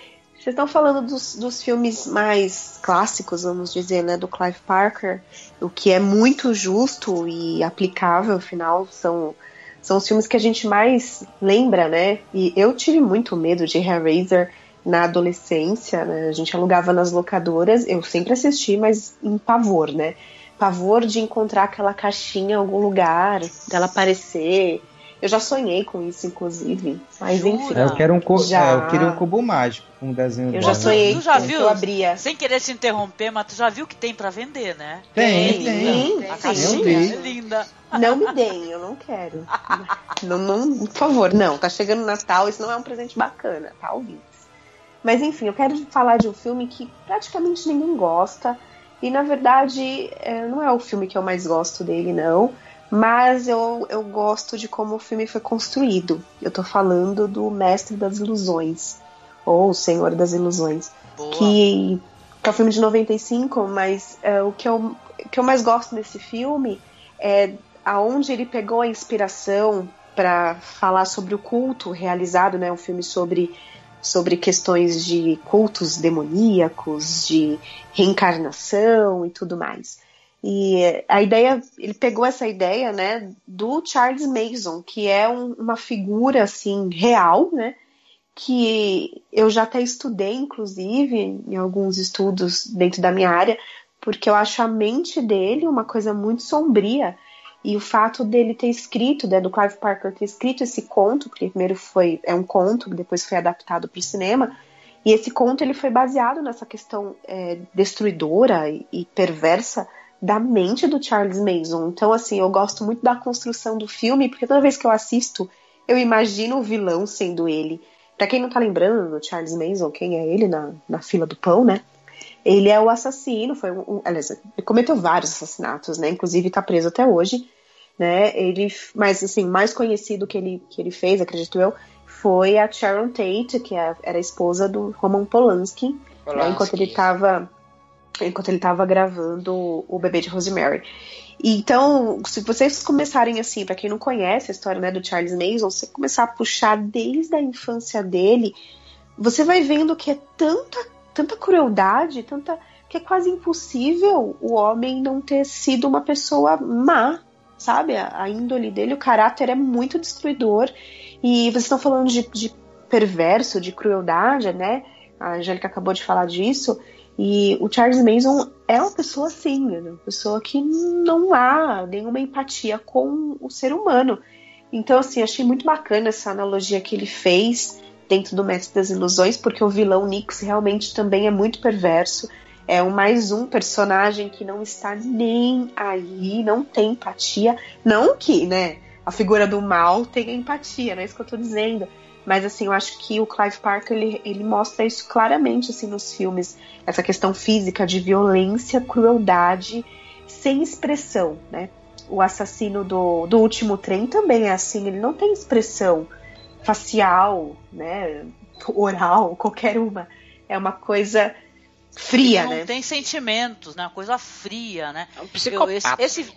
Vocês estão falando dos, dos filmes mais clássicos, vamos dizer, né, do Clive Parker, o que é muito justo e aplicável, afinal, são, são os filmes que a gente mais lembra, né? E eu tive muito medo de Hellraiser na adolescência, né? A gente alugava nas locadoras, eu sempre assisti, mas em pavor, né? Pavor de encontrar aquela caixinha em algum lugar, dela aparecer. Eu já sonhei com isso, inclusive. Mas enfim. Eu quero um cubo, já... é, eu queria um cubo mágico, um desenho. Eu já sonhei. Tu já viu? Eu abria. Sem querer se interromper, mas tu já viu que tem para vender, né? Tem, tem. tem. A caixinha é linda. Não me deem, eu não quero. <laughs> não, não, por favor, não. Tá chegando o Natal, isso não é um presente bacana, tá ouvindo? Mas enfim, eu quero falar de um filme que praticamente ninguém gosta. E na verdade, é, não é o filme que eu mais gosto dele, não. Mas eu, eu gosto de como o filme foi construído. Eu tô falando do Mestre das Ilusões. Ou o Senhor das Ilusões. Que, que é um filme de 95, mas é, o que eu, que eu mais gosto desse filme é aonde ele pegou a inspiração para falar sobre o culto realizado, né? Um filme sobre sobre questões de cultos demoníacos, de reencarnação e tudo mais. E a ideia, ele pegou essa ideia, né, do Charles Mason, que é um, uma figura assim real, né, que eu já até estudei, inclusive, em alguns estudos dentro da minha área, porque eu acho a mente dele uma coisa muito sombria E o fato dele ter escrito, né, do Clive Parker ter escrito esse conto, que primeiro foi é um conto, depois foi adaptado para o cinema, e esse conto ele foi baseado nessa questão é, destruidora e, e, perversa da mente do Charles Manson. Então, assim, eu gosto muito da construção do filme, porque toda vez que eu assisto, eu imagino o vilão sendo ele. Pra quem não tá lembrando do Charles Manson, quem é ele na, na fila do pão, né? Ele é o assassino, foi um, um, aliás, ele cometeu vários assassinatos, né? Inclusive está preso até hoje, né? Ele, mas assim, mais conhecido que ele que ele fez, acredito eu, foi a Sharon Tate, que é era a esposa do Roman Polanski, Polanski. Né? enquanto ele estava enquanto ele estava gravando o bebê de Rosemary. Então, se vocês começarem assim, para quem não conhece a história né, do Charles Manson, você começar a puxar desde a infância dele, você vai vendo que é tanta tanta crueldade, tanta que é quase impossível o homem não ter sido uma pessoa má, sabe? A, a índole dele, o caráter é muito destruidor. E vocês estão falando de, de perverso, de crueldade, né? A Angélica acabou de falar disso. E o Charles Manson é uma pessoa assim, né? uma pessoa que não há nenhuma empatia com o ser humano. Então, assim, achei muito bacana essa analogia que ele fez dentro do Mestre das Ilusões, porque o vilão Nix realmente também é muito perverso. É um mais um personagem que não está nem aí, não tem empatia. Não que, né, a figura do mal tenha empatia, não é isso que eu tô dizendo. Mas assim, eu acho que o Clive Parker ele, ele mostra isso claramente assim nos filmes, essa questão física de violência, crueldade, sem expressão, né? O assassino do, do último trem também é assim, ele não tem expressão facial, né, oral, <laughs> qualquer uma. É uma coisa fria, não né? Não tem sentimentos, né? Uma coisa fria, né? É um psicopata. Eu, esse, esse,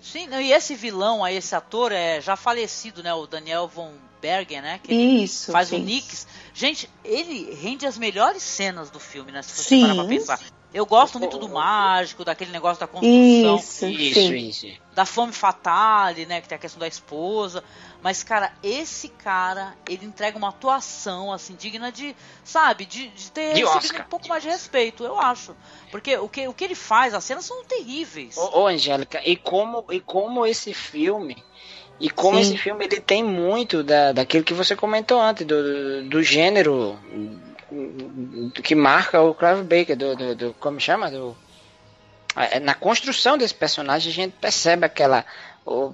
sim, e esse vilão aí, esse ator é já falecido, né? O Daniel von Bergen, né? Que Isso. Faz sim. o Nix. Gente, ele rende as melhores cenas do filme, né? Se você sim. parar pra pensar. Eu gosto muito do mágico, daquele negócio da construção. Isso, Isso, isso. Da fome fatale, né? Que tem a questão da esposa. Mas, cara, esse cara, ele entrega uma atuação, assim, digna de, sabe, de, de ter De recebido Oscar. um pouco mais de respeito, eu acho. Porque o que, o que ele faz, as cenas são terríveis. Ô, ô, Angélica, e como, e como esse filme. E como Sim. esse filme ele tem muito da, daquilo que você comentou antes, do, do gênero que marca o Clive Baker, do, do, do- como chama? Do, é, na construção desse personagem a gente percebe aquela. o-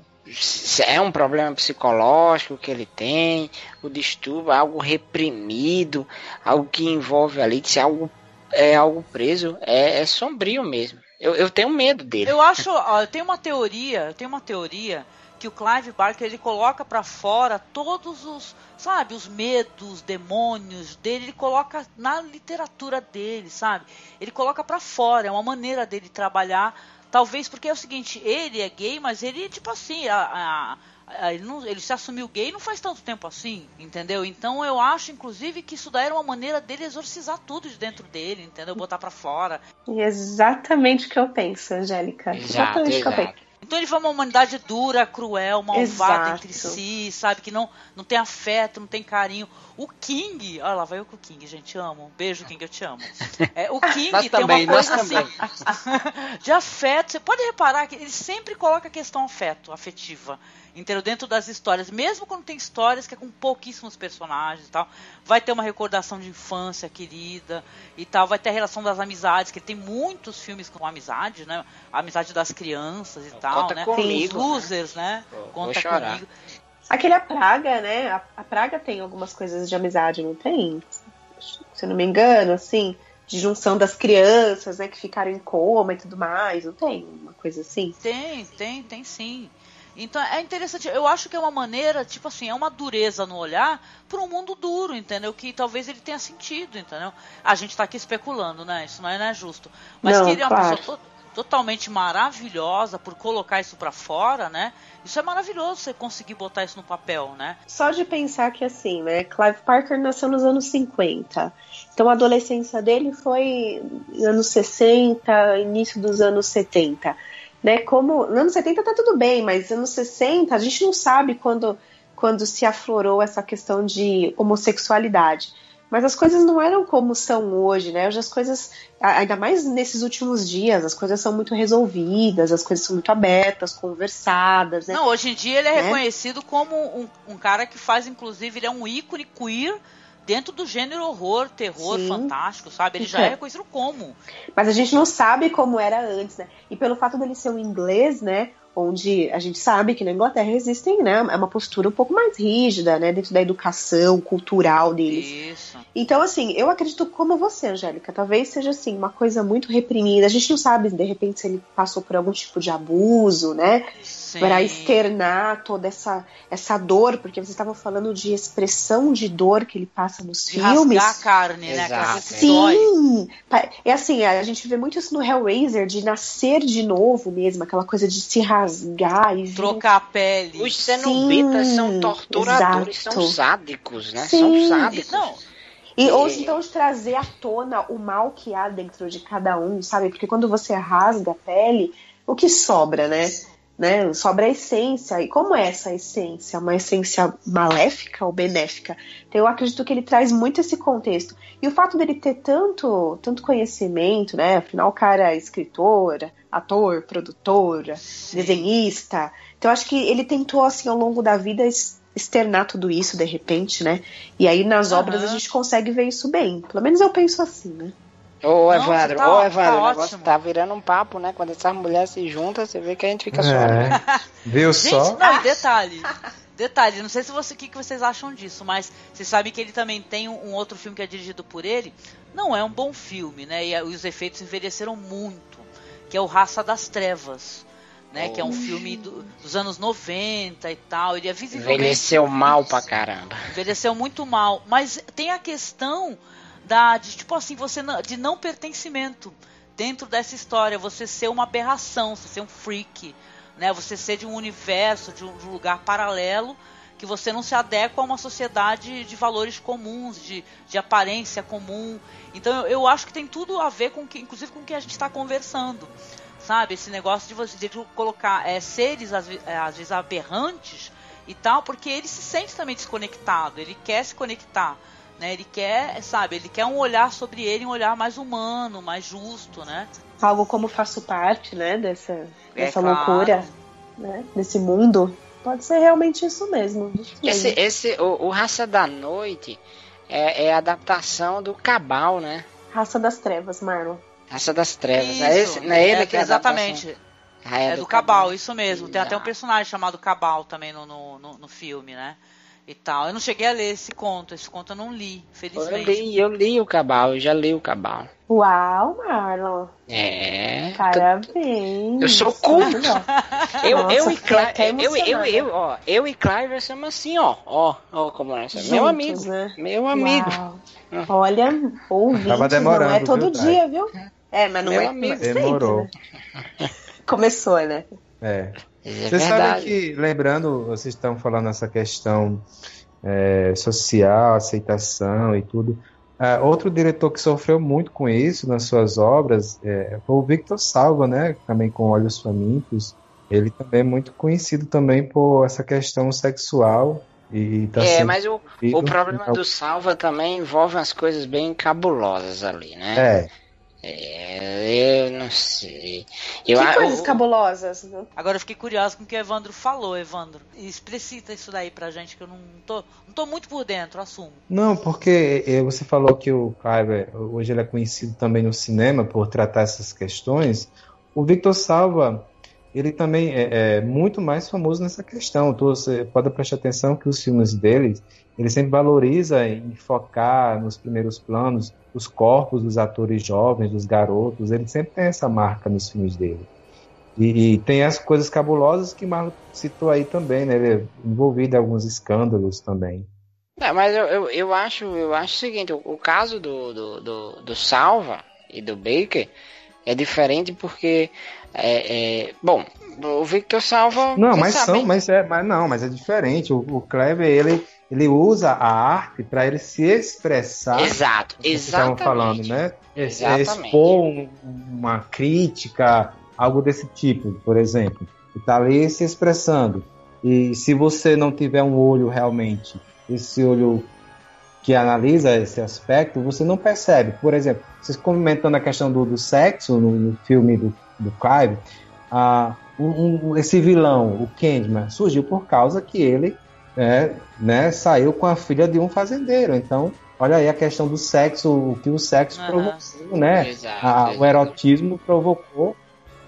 é um problema psicológico que ele tem, o distúrbio, algo reprimido, algo que envolve ali, se é algo, é algo preso, é, é sombrio mesmo. Eu, eu tenho medo dele. Eu acho, ó, eu tenho uma teoria, eu tenho uma teoria que o Clive Barker ele coloca pra fora todos os, sabe, os medos, os demônios dele, ele coloca na literatura dele, sabe? Ele coloca pra fora, é uma maneira dele trabalhar, talvez porque é o seguinte, ele é gay, mas ele tipo assim, a, a- a- ele, não- ele se assumiu gay não faz tanto tempo assim, entendeu? Então eu acho, inclusive, que isso daí era uma maneira dele exorcizar tudo de dentro dele, entendeu? Botar pra fora. E é exatamente o que eu penso, Angélica. Exato, exatamente o que eu penso. Então ele foi uma humanidade dura, cruel, malvada Exato. entre si, sabe? Que não, não tem afeto, não tem carinho. O King, olha lá, vai eu com o King, gente, amo. Beijo, King, eu te amo. É, o <laughs> King Nós tem também, uma coisa assim também. <laughs> de afeto. Você pode reparar que ele sempre coloca a questão afeto, afetiva. Entendeu? Dentro das histórias, mesmo quando tem histórias que é com pouquíssimos personagens e tal, vai ter uma recordação de infância querida e tal, vai ter a relação das amizades, que tem muitos filmes com amizade, né? A amizade das crianças e tal, Conta né? comigo, Os losers, né? Vou Conta comigo. Aquele A Praga, né? A, a Praga tem algumas coisas de amizade, não tem? Se eu não me engano, assim, de junção das crianças, né? Que ficaram em coma e tudo mais, não tem uma coisa assim? Tem, tem, tem sim. Então é interessante, eu acho que é uma maneira, tipo assim, é uma dureza no olhar para um mundo duro, entendeu? Que talvez ele tenha sentido, entendeu? A gente tá aqui especulando, né? Isso não é, não é justo. Mas Não, que ele é uma claro. pessoa to- totalmente maravilhosa por colocar isso para fora, né? Isso é maravilhoso você conseguir botar isso no papel, né? Só de pensar que assim, né? Clive Parker nasceu nos anos 50. Então a adolescência dele foi anos 60, início dos anos 70. Né? Como nos anos 70 tá tudo bem, mas anos 60 a gente não sabe quando quando se aflorou essa questão de homossexualidade. Mas as coisas não eram como são hoje, né? Hoje as coisas, ainda mais nesses últimos dias, as coisas são muito resolvidas, as coisas são muito abertas, conversadas, né? Não, hoje em dia ele é né? reconhecido como um, um, cara que faz, inclusive, ele é um ícone queer dentro do gênero horror, terror, Sim. fantástico, sabe? Ele já é reconhecido como. Mas a gente não sabe como era antes, né? E pelo fato dele ser um inglês, né? onde a gente sabe que na Inglaterra existem, né, é uma postura um pouco mais rígida, né, dentro da educação cultural deles. Isso. Então, assim, eu acredito como você, Angélica, talvez seja assim uma coisa muito reprimida. A gente não sabe, de repente, se ele passou por algum tipo de abuso, né? Para externar toda essa, essa dor, porque você estava falando de expressão de dor que ele passa nos de filmes. Rasgar a carne, né? Sim! É assim, a gente vê muito isso no Hellraiser, de nascer de novo mesmo, aquela coisa de se rasgar e trocar a pele. Os cenobitas são torturadores, exato. são sádicos, né? Sim. São sádicos. Não. E, ou então de trazer à tona o mal que há dentro de cada um, sabe? Porque quando você rasga a pele, o que sobra, né? Né? Sobra a essência. E como é essa essência? Uma essência maléfica ou benéfica? Então eu acredito que ele traz muito esse contexto. E o fato dele ter tanto, tanto conhecimento, né? Afinal, o cara é escritor, ator, produtor, desenhista. Então eu acho que ele tentou, assim, ao longo da vida externar tudo isso de repente, né? E aí nas uhum. obras a gente consegue ver isso bem. Pelo menos eu penso assim, né? Ô, Evandro, tá, ô, Evandro, tá o negócio ótimo. tá virando um papo, né? Quando essas mulheres se juntam, você vê que a gente fica é. só. Né? <laughs> Viu só? Não, e detalhe. Detalhe, não sei se você, o que, que vocês acham disso, mas vocês sabem que ele também tem um, um, outro filme que é dirigido por ele. Não é um bom filme, né? E, os efeitos envelheceram muito. Que é o Raça das Trevas. Né, oh. Que é um filme do, dos anos 90 e tal. Ele é visivelmente. Envelheceu mal pra caramba. Envelheceu muito mal. Mas tem a questão da de tipo assim você não, de não pertencimento. Dentro dessa história você ser uma aberração você ser um freak né? Você ser de um universo de um, de um lugar paralelo que você não se adequa a uma sociedade de valores comuns de, de aparência comum. Então eu, eu acho que tem tudo a ver com que inclusive com o que a gente está conversando sabe? Esse negócio de você de colocar é, seres às, é, às vezes aberrantes e tal porque ele se sente também desconectado ele quer se conectar né? Ele quer, sabe, ele quer um olhar sobre ele, um olhar mais humano, mais justo, né? Algo como faço parte, né, dessa, é, dessa claro. loucura, né, desse mundo. Pode ser realmente isso mesmo. Esse, esse o, o, Raça da Noite é, é, a adaptação do Cabal, né? Raça das Trevas, Marlon. Raça das Trevas. Isso, é, esse, não é ele é, que é Exatamente. Ah, é, é, do, do Cabal, Cabal, isso mesmo. Tem até um personagem chamado Cabal também no, no, no, no filme, né? E tal. Eu não cheguei a ler esse conto, esse conto eu não li, felizmente. Eu li, eu li o Cabal, eu já li o Cabal. Uau, Marlon. É. Parabéns. Eu sou culto. eu, Nossa, eu, e Clive, eu, eu, eu, ó, eu e Clive somos assim, ó, ó, ó como é, Juntos, meu amigo, né? meu amigo. Uau. Olha, ouvinte, Tava demorando, não é todo viu, dia, viu? É, mas não meu é amigo. Demorou. Né? Começou, né? É. É Você sabe que, lembrando, vocês estão falando essa questão é, social, aceitação e tudo. Uh, outro diretor que sofreu muito com isso nas suas obras é, foi o Victor Salva, né? Também com Olhos Famintos. Ele também é muito conhecido também por essa questão sexual. E tá é, mas o, o problema do Salva também envolve umas coisas bem cabulosas ali, né? É. É, eu não sei. Eu, que coisas eu, cabulosas. Né? Agora eu fiquei curioso com o que o Evandro falou, Evandro. Explicita isso daí pra gente, que eu não tô, não tô muito por dentro, assumo. Não, porque eh, você falou que o Kyber, hoje ele é conhecido também no cinema por tratar essas questões. O Victor Salva, ele também é, é muito mais famoso nessa questão. Então, você pode prestar atenção que os filmes dele, ele sempre valoriza em focar nos primeiros planos os corpos dos atores jovens, dos garotos, ele sempre tem essa marca nos filmes dele. E, e tem as coisas cabulosas que Marlon citou aí também, né? Ele é envolvido em alguns escândalos também. Não, mas eu, eu, eu, acho, eu acho o seguinte, o, o caso do, do, do, do, Salva e do Baker é diferente porque é, é, bom, o Victor Salva. Não, mas são, mas é, mas não, mas é diferente. O, o Kleber, ele ele usa a arte para ele se expressar. Exato, exatamente. falando, né? Exatamente. Expor uma crítica, algo desse tipo, por exemplo. E tá ali se expressando. E se você não tiver um olho realmente, esse olho que analisa esse aspecto, você não percebe. Por exemplo, vocês comentando a questão do, do sexo no, no, filme do, do ah, um, um, esse vilão, o Candyman, surgiu por causa que ele é, né, saiu com a filha de um fazendeiro. Então, olha aí a questão do sexo, o que o sexo uhum. provocou, né? Exato, a, o erotismo provocou,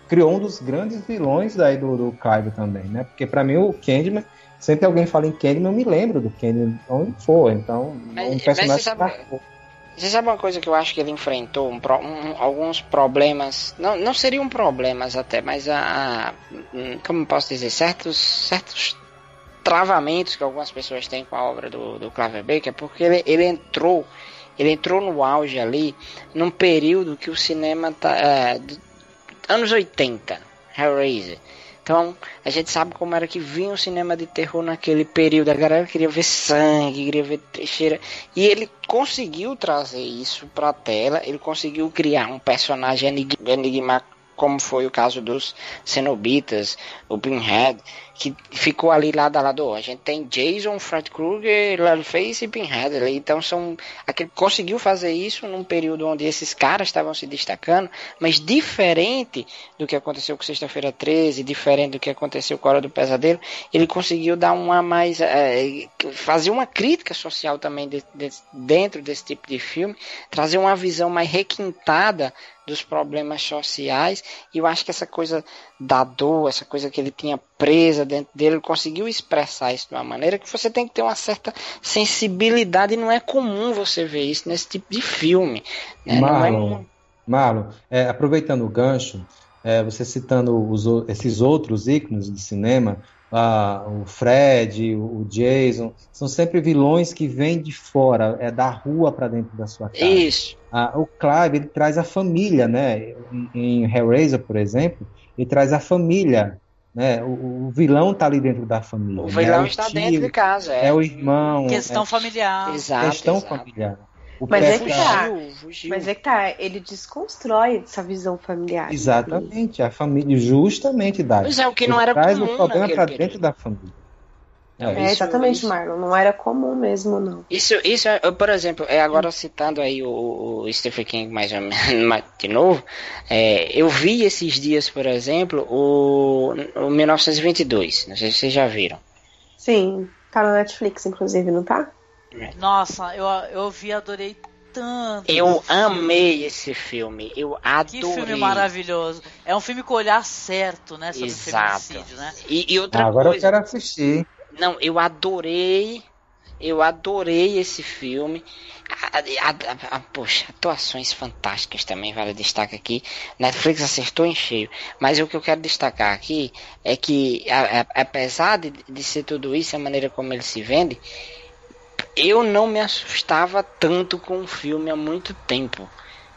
criou um dos grandes vilões daí do, do Clive também, né? Porque para mim o Candyman sempre alguém fala em Candyman, eu me lembro do Candyman onde for. Então, mas, um personagem mas você, sabe, você sabe uma coisa que eu acho que ele enfrentou? Um, um, alguns problemas. Não, não seriam problemas até, mas a, a. Como posso dizer? Certos, certos travamentos que algumas pessoas têm com a obra do, do Clive Baker, porque ele, ele entrou. Ele entrou no auge ali num período que o cinema tá. É, anos 80, Hellraiser. Então, a gente sabe como era que vinha o cinema de terror naquele período. A galera queria ver sangue, queria ver trecheira. E ele conseguiu trazer isso pra tela. Ele conseguiu criar um personagem enigmático, como foi o caso dos Cenobitas, o Pinhead que ficou ali lado a lado. A gente tem Jason, Fred Krueger, Leatherface e Pinhead. Então são aquele conseguiu fazer isso num período onde esses caras estavam se destacando, mas diferente do que aconteceu com Sexta-feira 13, diferente do que aconteceu com a Hora do Pesadelo, ele conseguiu dar uma mais é, fazer uma crítica social também de, de, dentro desse tipo de filme, trazer uma visão mais requintada dos problemas sociais. E eu acho que essa coisa da dor, essa coisa que ele tinha presa dentro dele, ele conseguiu expressar isso de uma maneira que você tem que ter uma certa sensibilidade e não é comum você ver isso nesse tipo de filme. Né? Marlon, é... Marlon é, aproveitando o gancho, é, você citando os, esses outros ícones de cinema, ah, o Fred, o Jason, são sempre vilões que vêm de fora, é da rua para dentro da sua casa. Isso. Ah, o Clive ele traz a família, né? Em, Hellraiser, por exemplo, ele traz a família. Né? O, o vilão está ali dentro da família. O vilão né? está o tio, dentro de casa. É, é o irmão. Questão é, familiar. Exato. Questão exato. familiar. O mas é que tá. Mas é que tá. Ele desconstrói essa visão familiar. Exatamente. A família justamente dá. Pois é, o que não era traz comum. Traz o problema para dentro da família. É, é exatamente, isso, Marlon. Não era comum mesmo, não. Isso, isso é, por exemplo, é agora citando aí o, o Stephen King mais ou menos <laughs> de novo, é, eu vi esses dias, por exemplo, o, o 1922. Não sei se vocês já viram. Sim, tá na Netflix, inclusive, não tá? Nossa, eu, eu vi, adorei tanto. Eu amei esse filme. Eu adorei. Que filme maravilhoso. É um filme com o olhar certo, né? Sobre Exato. né? E, e outra ah, Agora coisa, eu quero assistir. Não, eu adorei. Eu adorei esse filme. A, a, a, poxa, atuações fantásticas também, vale destaque aqui. Netflix acertou em cheio. Mas o que eu quero destacar aqui é que, apesar de, de ser tudo isso, a maneira como ele se vende, eu não me assustava tanto com o filme há muito tempo.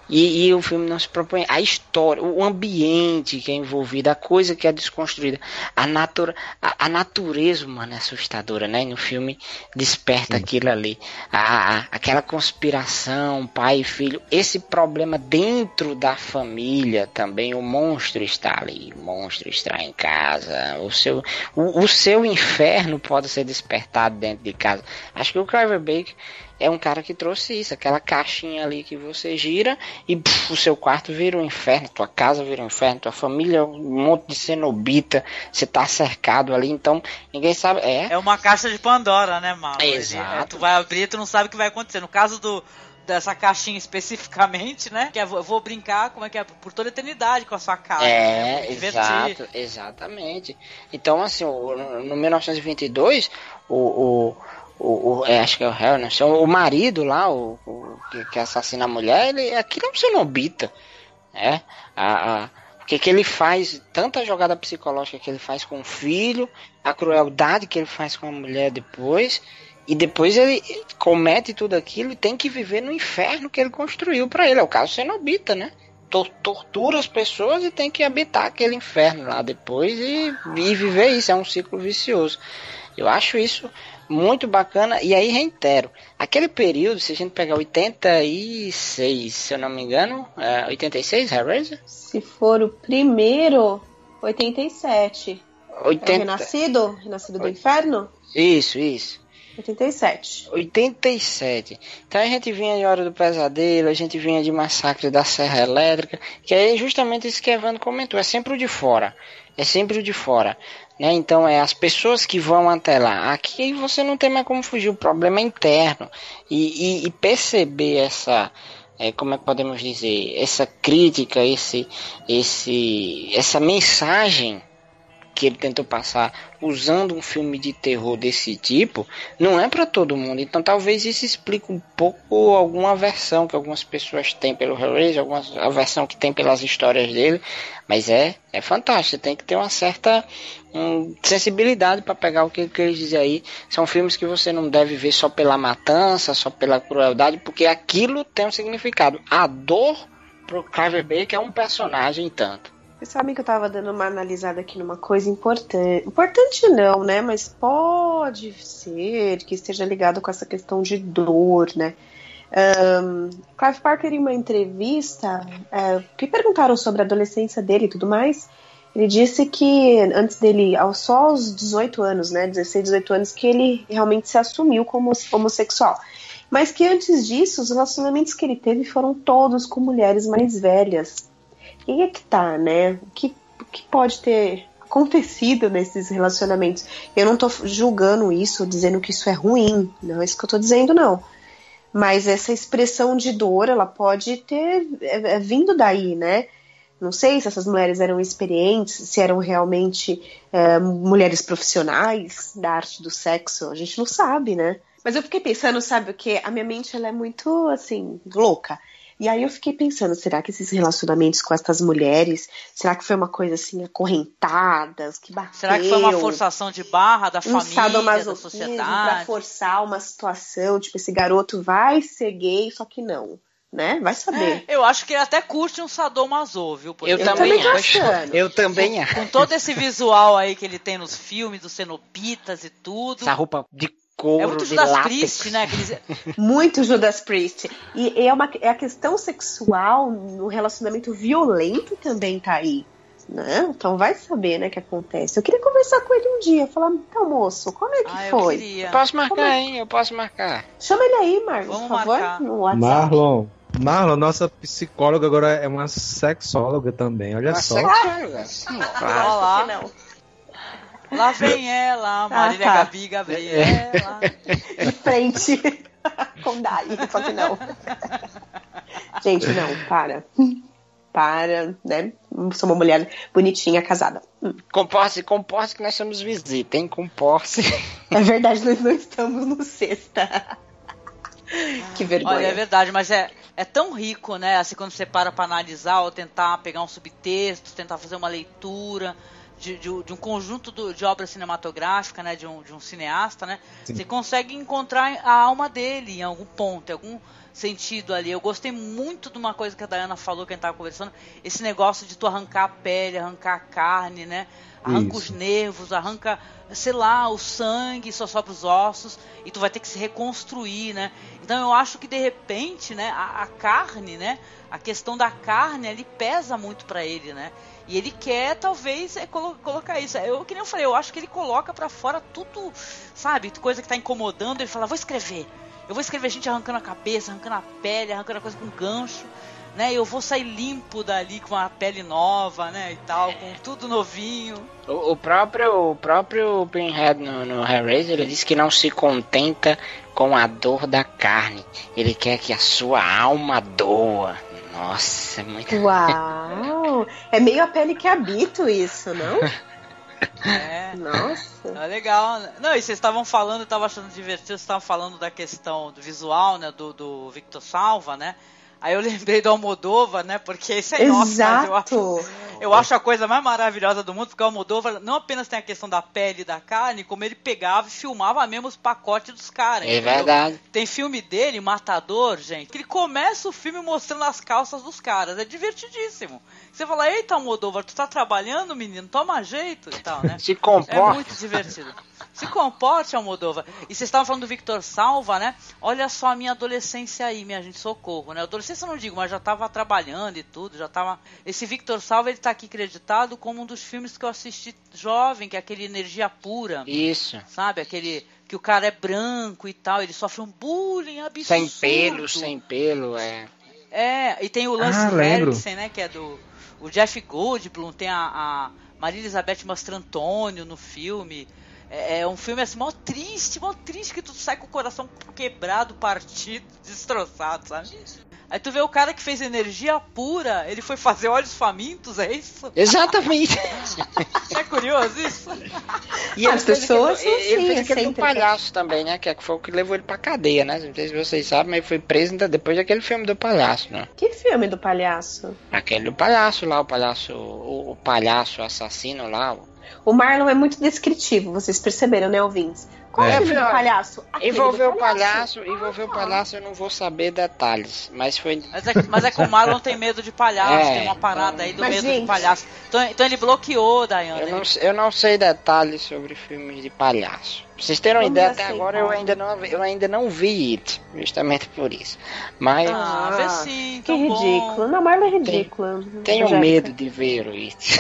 E, e, o filme não se propõe. A história, o ambiente que é envolvido, a coisa que é desconstruída, a, natura, a, a natureza humana é assustadora, né? no filme desperta Sim. aquilo ali. A, a, aquela conspiração, pai e filho. Esse problema dentro da família também. O monstro está ali. O monstro está em casa. O seu, o, o seu inferno pode ser despertado dentro de casa. Acho que o Clive Baker é um cara que trouxe isso, aquela caixinha ali que você gira e puf, o seu quarto vira um inferno, tua casa vira um inferno, tua família é um monte de cenobita, você tá cercado ali, então ninguém sabe. É, é uma caixa de Pandora, né, mano? Exato. É, tu vai abrir, tu não sabe o que vai acontecer. No caso do dessa caixinha especificamente, né? Que é, eu vou brincar, como é que é, por toda a eternidade com a sua casa. É, né? exato, exatamente. Então, assim, no 1922, o, o o, o é, acho que é o Harry, né? o marido lá, o, o que, que, assassina a mulher, ele aquilo é um cenobita, né? A, a, o que, que ele faz, tanta jogada psicológica que ele faz com o filho, a crueldade que ele faz com a mulher depois, e depois ele comete tudo aquilo e tem que viver no inferno que ele construiu para ele. É o caso cenobita, né? tortura as pessoas e tem que habitar aquele inferno lá depois e, e viver isso. É um ciclo vicioso. Eu acho isso muito bacana. E aí reitero, aquele período, se a gente pegar 86, se eu não me engano, é 86, Hellraiser? Se for o primeiro, 87. 80... É renascido? Renascido do Inferno? Isso, isso. 87. 87. Então a gente vinha de Hora do Pesadelo, a gente vinha de Massacre da Serra Elétrica, que é justamente isso que Evandro comentou, é sempre o de fora. É sempre o de fora. Né? Então é as pessoas que vão até lá. Aqui você não tem mais como fugir, o problema é interno. E, e, e perceber essa. É, como é que podemos dizer? Essa crítica, esse, esse, essa mensagem que ele tentou passar usando um filme de terror desse tipo, não é para todo mundo. Então talvez isso explique um pouco alguma aversão que algumas pessoas têm pelo Hellraiser, alguma aversão que tem pelas histórias dele, mas é é fantástico, tem que ter uma certa um, sensibilidade para pegar o que, que eles dizem aí. São filmes que você não deve ver só pela matança, só pela crueldade, porque aquilo tem um significado. A dor pro Clive Baker é um personagem tanto. Vocês sabem que eu tava dando uma analisada aqui numa coisa importante. Importante não, né? Mas pode ser que esteja ligado com essa questão de dor, né? Um, Clive Parker, em uma entrevista, é, que perguntaram sobre a adolescência dele e tudo mais, ele disse que antes dele, só aos 18 anos, né? 16, 18 anos, que ele realmente se assumiu como homossexual. Mas que antes disso, os relacionamentos que ele teve foram todos com mulheres mais velhas. E é que tá, né? O que, o que pode ter acontecido nesses relacionamentos? Eu não tô julgando isso, dizendo que isso é ruim, não é isso que eu tô dizendo, não. Mas essa expressão de dor, ela pode ter é, é, vindo daí, né? Não sei se essas mulheres eram experientes, se eram realmente é, mulheres profissionais da arte do sexo, a gente não sabe, né? Mas eu fiquei pensando, sabe o que? A minha mente ela é muito assim louca. E aí eu fiquei pensando, será que esses relacionamentos com essas mulheres, será que foi uma coisa assim, acorrentadas, que bateu? Será que foi uma forçação de barra da um família, da sociedade? Pra forçar uma situação, tipo, esse garoto vai ser gay, só que não. Né? Vai saber. É, eu acho que ele até curte um sadomaso, viu? Eu, eu, também acho. Eu também acho. Com todo esse visual aí que ele tem nos filmes, dos cenobitas e tudo. Essa roupa de couro é muito Judas látex. Priest, né? Aqueles... <laughs> muito Judas Priest. E é, uma, é a questão sexual no relacionamento violento também tá aí. Né? Então vai saber, né, o que acontece. Eu queria conversar com ele um dia, falar, então, moço, como é que ah, foi? Eu, eu posso marcar, é... hein? Eu posso marcar. Chama ele aí, Marlon, Vamos por favor, marcar. no WhatsApp. Marlon, Marlon, nossa psicóloga agora é uma sexóloga também, olha uma só. Sexóloga? Sim, claro. Olha lá. Não. Lá vem ela, Marília ah, tá. Gabi Gabriela. De frente. <laughs> Com Dai, só que não. <laughs> Gente, não, para. Para, né? Sou uma mulher bonitinha, casada. Hum. Comporte, comporte que nós somos visita, hein? Comporte. É verdade, nós não estamos no sexta. que vergonha. Olha, é verdade, mas é, é tão rico, né? Assim, quando você para pra analisar ou tentar pegar um subtexto, tentar fazer uma leitura de, de, de um conjunto do, de obra cinematográfica, né, de um, de um cineasta, né, Sim. você consegue encontrar a alma dele em algum ponto, em algum sentido ali. Eu gostei muito de uma coisa que a Dayana falou que a gente estava conversando, esse negócio de tu arrancar a pele, arrancar a carne, né, arranca Isso. os nervos, arranca, sei lá, o sangue, só sobra os ossos, e tu vai ter que se reconstruir, né. Então eu acho que de repente, né, a, a carne, né, a questão da carne ali pesa muito para ele, né. E ele quer, talvez, é, colo colocar isso. Eu, que nem eu falei, eu acho que ele coloca para fora tudo, sabe? Coisa que tá incomodando. Ele fala, vou escrever. Eu vou escrever gente arrancando a cabeça, arrancando a pele, arrancando a coisa com gancho. Né, eu vou sair limpo dali com uma pele nova, né, e tal, com tudo novinho. O, o próprio, o próprio Pinhead no, no Hellraiser, ele diz que não se contenta com a dor da carne. Ele quer que a sua alma doa. Nossa, é muito. Uau! <laughs> É meio a pele que habito isso, não? É. Nossa. É legal. Não, e vocês estavam falando, eu estava achando divertido, vocês estavam falando da questão do visual, né? Do, do Victor Salva, né? Aí eu lembrei do Almodova, né? Porque isso é Exato. nosso, mas eu acho, eu acho a coisa mais maravilhosa do mundo, porque o Almodova não apenas tem a questão da pele e da carne, como ele pegava e filmava mesmo os pacotes dos caras. É verdade. Tem filme dele, Matador, gente, que ele começa o filme mostrando as calças dos caras. É divertidíssimo. Você fala, eita, Almodóvar, tu tá trabalhando, menino? Toma jeito e tal, né? <laughs> Se comporta. É muito divertido. Se comporte, Almodóvar. E vocês estavam falando do Victor Salva, né? Olha só a minha adolescência aí, minha gente, socorro, né? Adolescência eu não digo, mas já tava trabalhando e tudo, já tava... Esse Victor Salva, ele tá aqui creditado como um dos filmes que eu assisti jovem, que é aquele Energia Pura. Isso. Sabe? Aquele que o cara é branco e tal, ele sofre um bullying absurdo. Sem pelo, sem pelo, é. É, e tem o Lance ah, Henriksen, né, que é do o Jeff Goldblum, tem a, a Maria Elizabeth Mastrantonio no filme. É, é, um filme assim, mó triste, mó triste, que tu sai com o coração quebrado, partido, <laughs> destroçado, sabe? Aí tu vê o cara que fez energia pura, ele foi fazer olhos famintos, é isso? Exatamente. <laughs> é curioso isso? E as pessoas ele, ele, ele fez aquele palhaço também, né? Que foi o que levou ele pra cadeia, né? Não sei se vocês sabem, mas ele foi preso ainda depois daquele filme do palhaço, né? Que filme do palhaço? Aquele do palhaço lá, o palhaço, o, o palhaço assassino lá. O Marlon é muito descritivo, vocês perceberam, né, ouvintes? Qual é, o palhaço? envolveu o palhaço, envolveu o palhaço, eu não vou saber detalhes, mas foi. Mas é, mas é que o Marlon tem medo de palhaço, é, tem uma parada aí do medo gente... de palhaço. Então, então ele bloqueou, Dayane. Eu não, eu não sei detalhes sobre filmes de palhaço. Pra vocês terem uma ideia, até agora eu ainda, não, eu ainda não vi It, justamente por isso. Mas. Ah, vê sim, que ridículo. Não, Marlon é ridículo. Tenho medo de ver o It.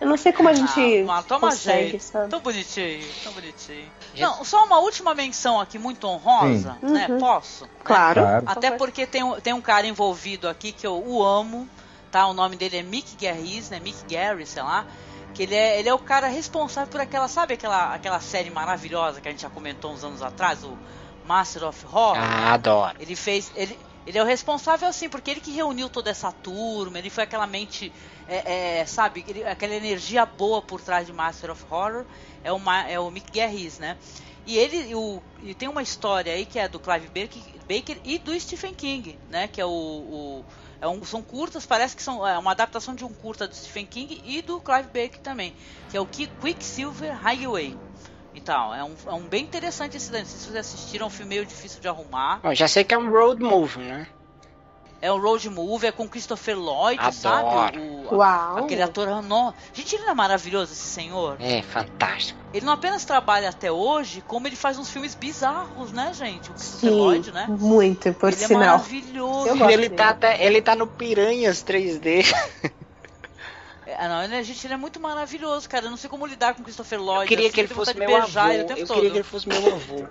Eu não sei como a gente. Ah, toma consegue, jeito. Sabe? Tão bonitinho, tão bonitinho. Não, só uma última menção aqui muito honrosa, Sim. né? Uhum. Posso? Claro. Né? Até porque tem, tem um cara envolvido aqui que eu o amo, tá? O nome dele é Mick Garris, né? Mick Gary, sei lá. Que ele é, ele é o cara responsável por aquela, sabe aquela, aquela série maravilhosa que a gente já comentou uns anos atrás, o Master of Horror? Ah, adoro. Ele fez. Ele, ele é o responsável, assim, porque ele que reuniu toda essa turma, ele foi aquela mente, é, é, sabe, ele, aquela energia boa por trás de Master of Horror, é o, é o Mick Garris, né? E ele o, e tem uma história aí que é do Clive Baker, Baker e do Stephen King, né? Que é o, o é um, são curtas, parece que são é uma adaptação de um curta do Stephen King e do Clive Baker também, que é o Quicksilver Highway. Então, é um, é um bem interessante esse daí. Se vocês assistiram, é um filme meio difícil de arrumar. Bom, já sei que é um road movie, né? É um road movie, é com Christopher Lloyd, Adoro. sabe? O, Uau! Aquele ator. No... Gente, ele não é maravilhoso, esse senhor? É, fantástico. Ele não apenas trabalha até hoje, como ele faz uns filmes bizarros, né, gente? O Christopher Sim, Lloyd, né? Muito, por ele é sinal. é maravilhoso. Ele tá, até, ele tá no Piranhas 3D. <laughs> É, não, ele, gente, ele é muito maravilhoso, cara. Eu não sei como lidar com Christopher Lloyd. Eu queria assim, que ele fosse meu avô. Eu todo. queria que ele fosse meu avô.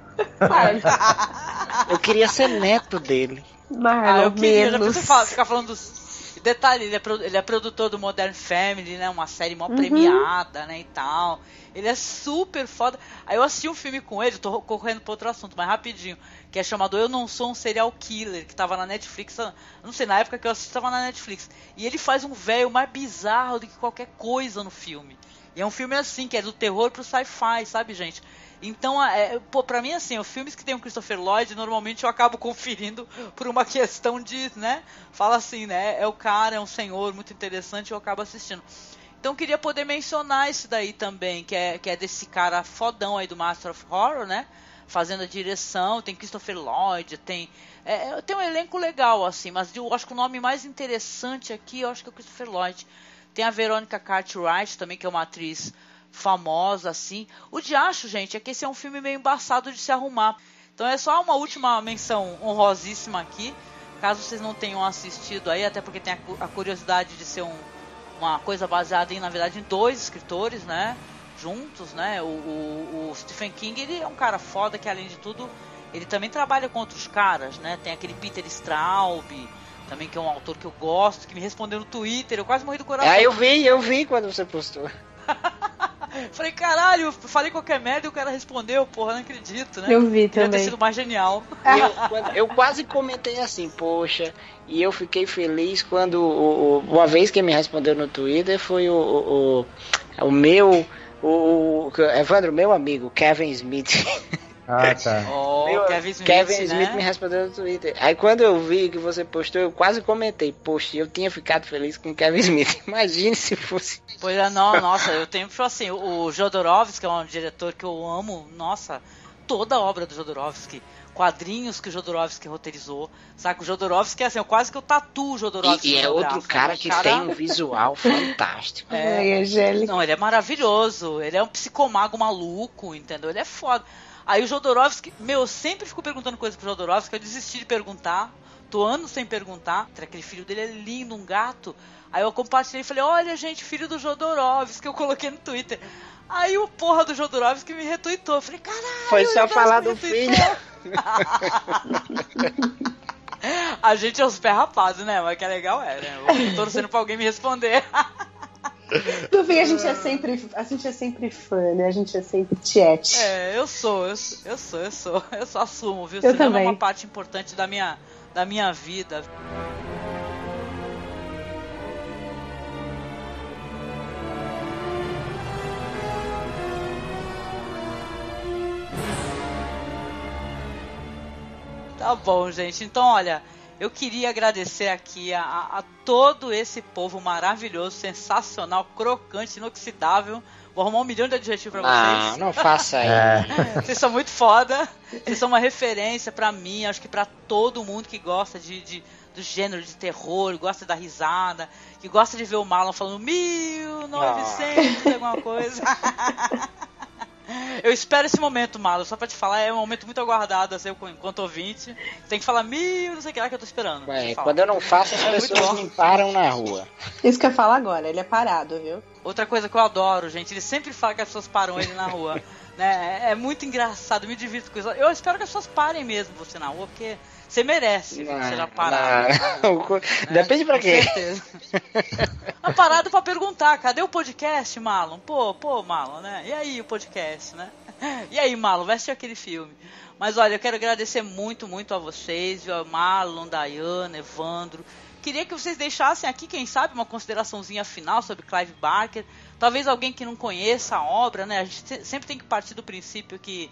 eu queria ser neto dele. Mas ah, eu queria, já pensou fala, ficar falando dos... Detalhe, ele é, ele é, produtor do Modern Family, né? Uma série mó uhum. premiada, né? E tal. Ele é super foda. Aí eu assisti um filme com ele, tô correndo para outro assunto, mas rapidinho que é chamado Eu Não Sou um Serial Killer, que tava na Netflix, não sei, na época que eu assisti tava na Netflix. E ele faz um velho mais bizarro do que qualquer coisa no filme. E é um filme assim, que é do terror pro sci-fi, sabe, gente? Então, é, pô, pra mim, assim, os filmes que tem o Christopher Lloyd, normalmente eu acabo <laughs> conferindo por uma questão de, né? Fala assim, né? É o cara, é um senhor muito interessante, eu acabo assistindo. Então, queria poder mencionar esse daí também, que é, que é desse cara fodão aí do Master of Horror, né? fazendo a direção, tem Christopher Lloyd, tem é, é, tem um elenco legal assim, mas eu acho que o nome mais interessante aqui, eu acho que é o Christopher Lloyd. Tem a Veronica Cartwright também, que é uma atriz famosa assim. O de acho, gente, é que esse é um filme meio embaçado de se arrumar. Então é só uma última menção honrosíssima aqui, caso vocês não tenham assistido aí, até porque tem a, a curiosidade de ser um, uma coisa baseada em, na verdade, em dois escritores, né? juntos, né? O, o, o, Stephen King ele é um cara foda que além de tudo ele também trabalha com outros caras, né? Tem aquele Peter Straub, também que é um autor que eu gosto, que me respondeu no Twitter, eu quase morri do coração. Ah, eu vi, eu vi quando você postou. <laughs> falei, caralho, falei qualquer merda e o cara respondeu, porra, não acredito, né? Eu vi Queria também. ter sido mais genial. Eu, eu, quase comentei assim, poxa, e eu fiquei feliz quando o, o, uma vez que me respondeu no Twitter foi o, o, o meu o, o Evandro, meu amigo, Kevin Smith. <laughs> Ah, tá. Oh, meu, Kevin Smith, Kevin Smith né? me respondeu no Twitter. Aí quando eu vi que você postou, eu quase comentei, poxa, eu tinha ficado feliz com Kevin Smith. <laughs> Imagine se fosse. Pois é, não, nossa, eu tenho assim, o Jodorowsky, é um diretor que eu amo, nossa, toda a obra do Jodorowsky quadrinhos que o Jodorowsky roteirizou. Sabe? O Jodorowsky é assim, eu quase que eu tatuo o Jodorowsky. E, e é outro braço, cara né? que cara... tem um visual <laughs> fantástico. É, é não, ele é maravilhoso. Ele é um psicomago maluco, entendeu? Ele é foda. Aí o Jodorowsky, meu, eu sempre fico perguntando coisas pro Jodorowsky, eu desisti de perguntar. tô anos sem perguntar. Aquele filho dele é lindo, um gato. Aí eu compartilhei e falei, olha, gente, filho do Jodorowsky, que eu coloquei no Twitter. Aí o porra do Jodorowsky me retuitou. Eu falei, caralho. Foi só falar do filho. <laughs> A gente é os pé rapazes, né? Mas que é legal é, né? Eu tô torcendo pra alguém me responder. <laughs> <laughs> No fim, a gente é sempre, a gente é sempre fã, né? A gente é sempre tiete. É, eu sou, eu sou, eu sou, eu sou, <laughs> eu só assumo, viu? Eu Cinema também. é uma parte importante da minha, da minha vida. Tá bom, gente. Então, olha, eu queria agradecer aqui a, a- todo esse povo maravilhoso, sensacional, crocante, inoxidável. Vou arrumar um milhão de adjetivos pra Não, vocês. não faça aí. <laughs> É. Vocês são muito foda. Vocês são uma referência pra mim, acho que pra todo mundo que gosta de, de- do gênero de terror, gosta da risada, que gosta de ver o Marlon falando 1900 alguma coisa. <laughs> <laughs> Eu espero esse momento, Marlon, só pra te falar, é um momento muito aguardado, assim, eu, enquanto ouvinte. Tem que falar mil, não sei o que lá que eu tô esperando. Ué, quando eu não faço, as É pessoas me param na rua. Isso que eu falo agora, ele é parado, viu? Outra coisa que eu adoro, gente, ele sempre fala que as pessoas param ele na rua. <laughs> né? É, é muito engraçado, me divirto com isso. Eu espero que as pessoas parem mesmo você na rua, porque você merece Não, ser parado. não. <laughs> Depende pra quê. Uma <laughs> parada pra perguntar, cadê o podcast, Marlon? Pô, pô, Marlon, né? E aí o podcast, né? <laughs> E aí, Marlon, vai assistir aquele filme. Mas olha, eu quero agradecer muito, muito a vocês, viu? Marlon, Dayana, Evandro. Queria que vocês deixassem aqui, quem sabe, uma consideraçãozinha final sobre Clive Barker. Talvez alguém que não conheça a obra, né? A gente se- sempre tem que partir do princípio que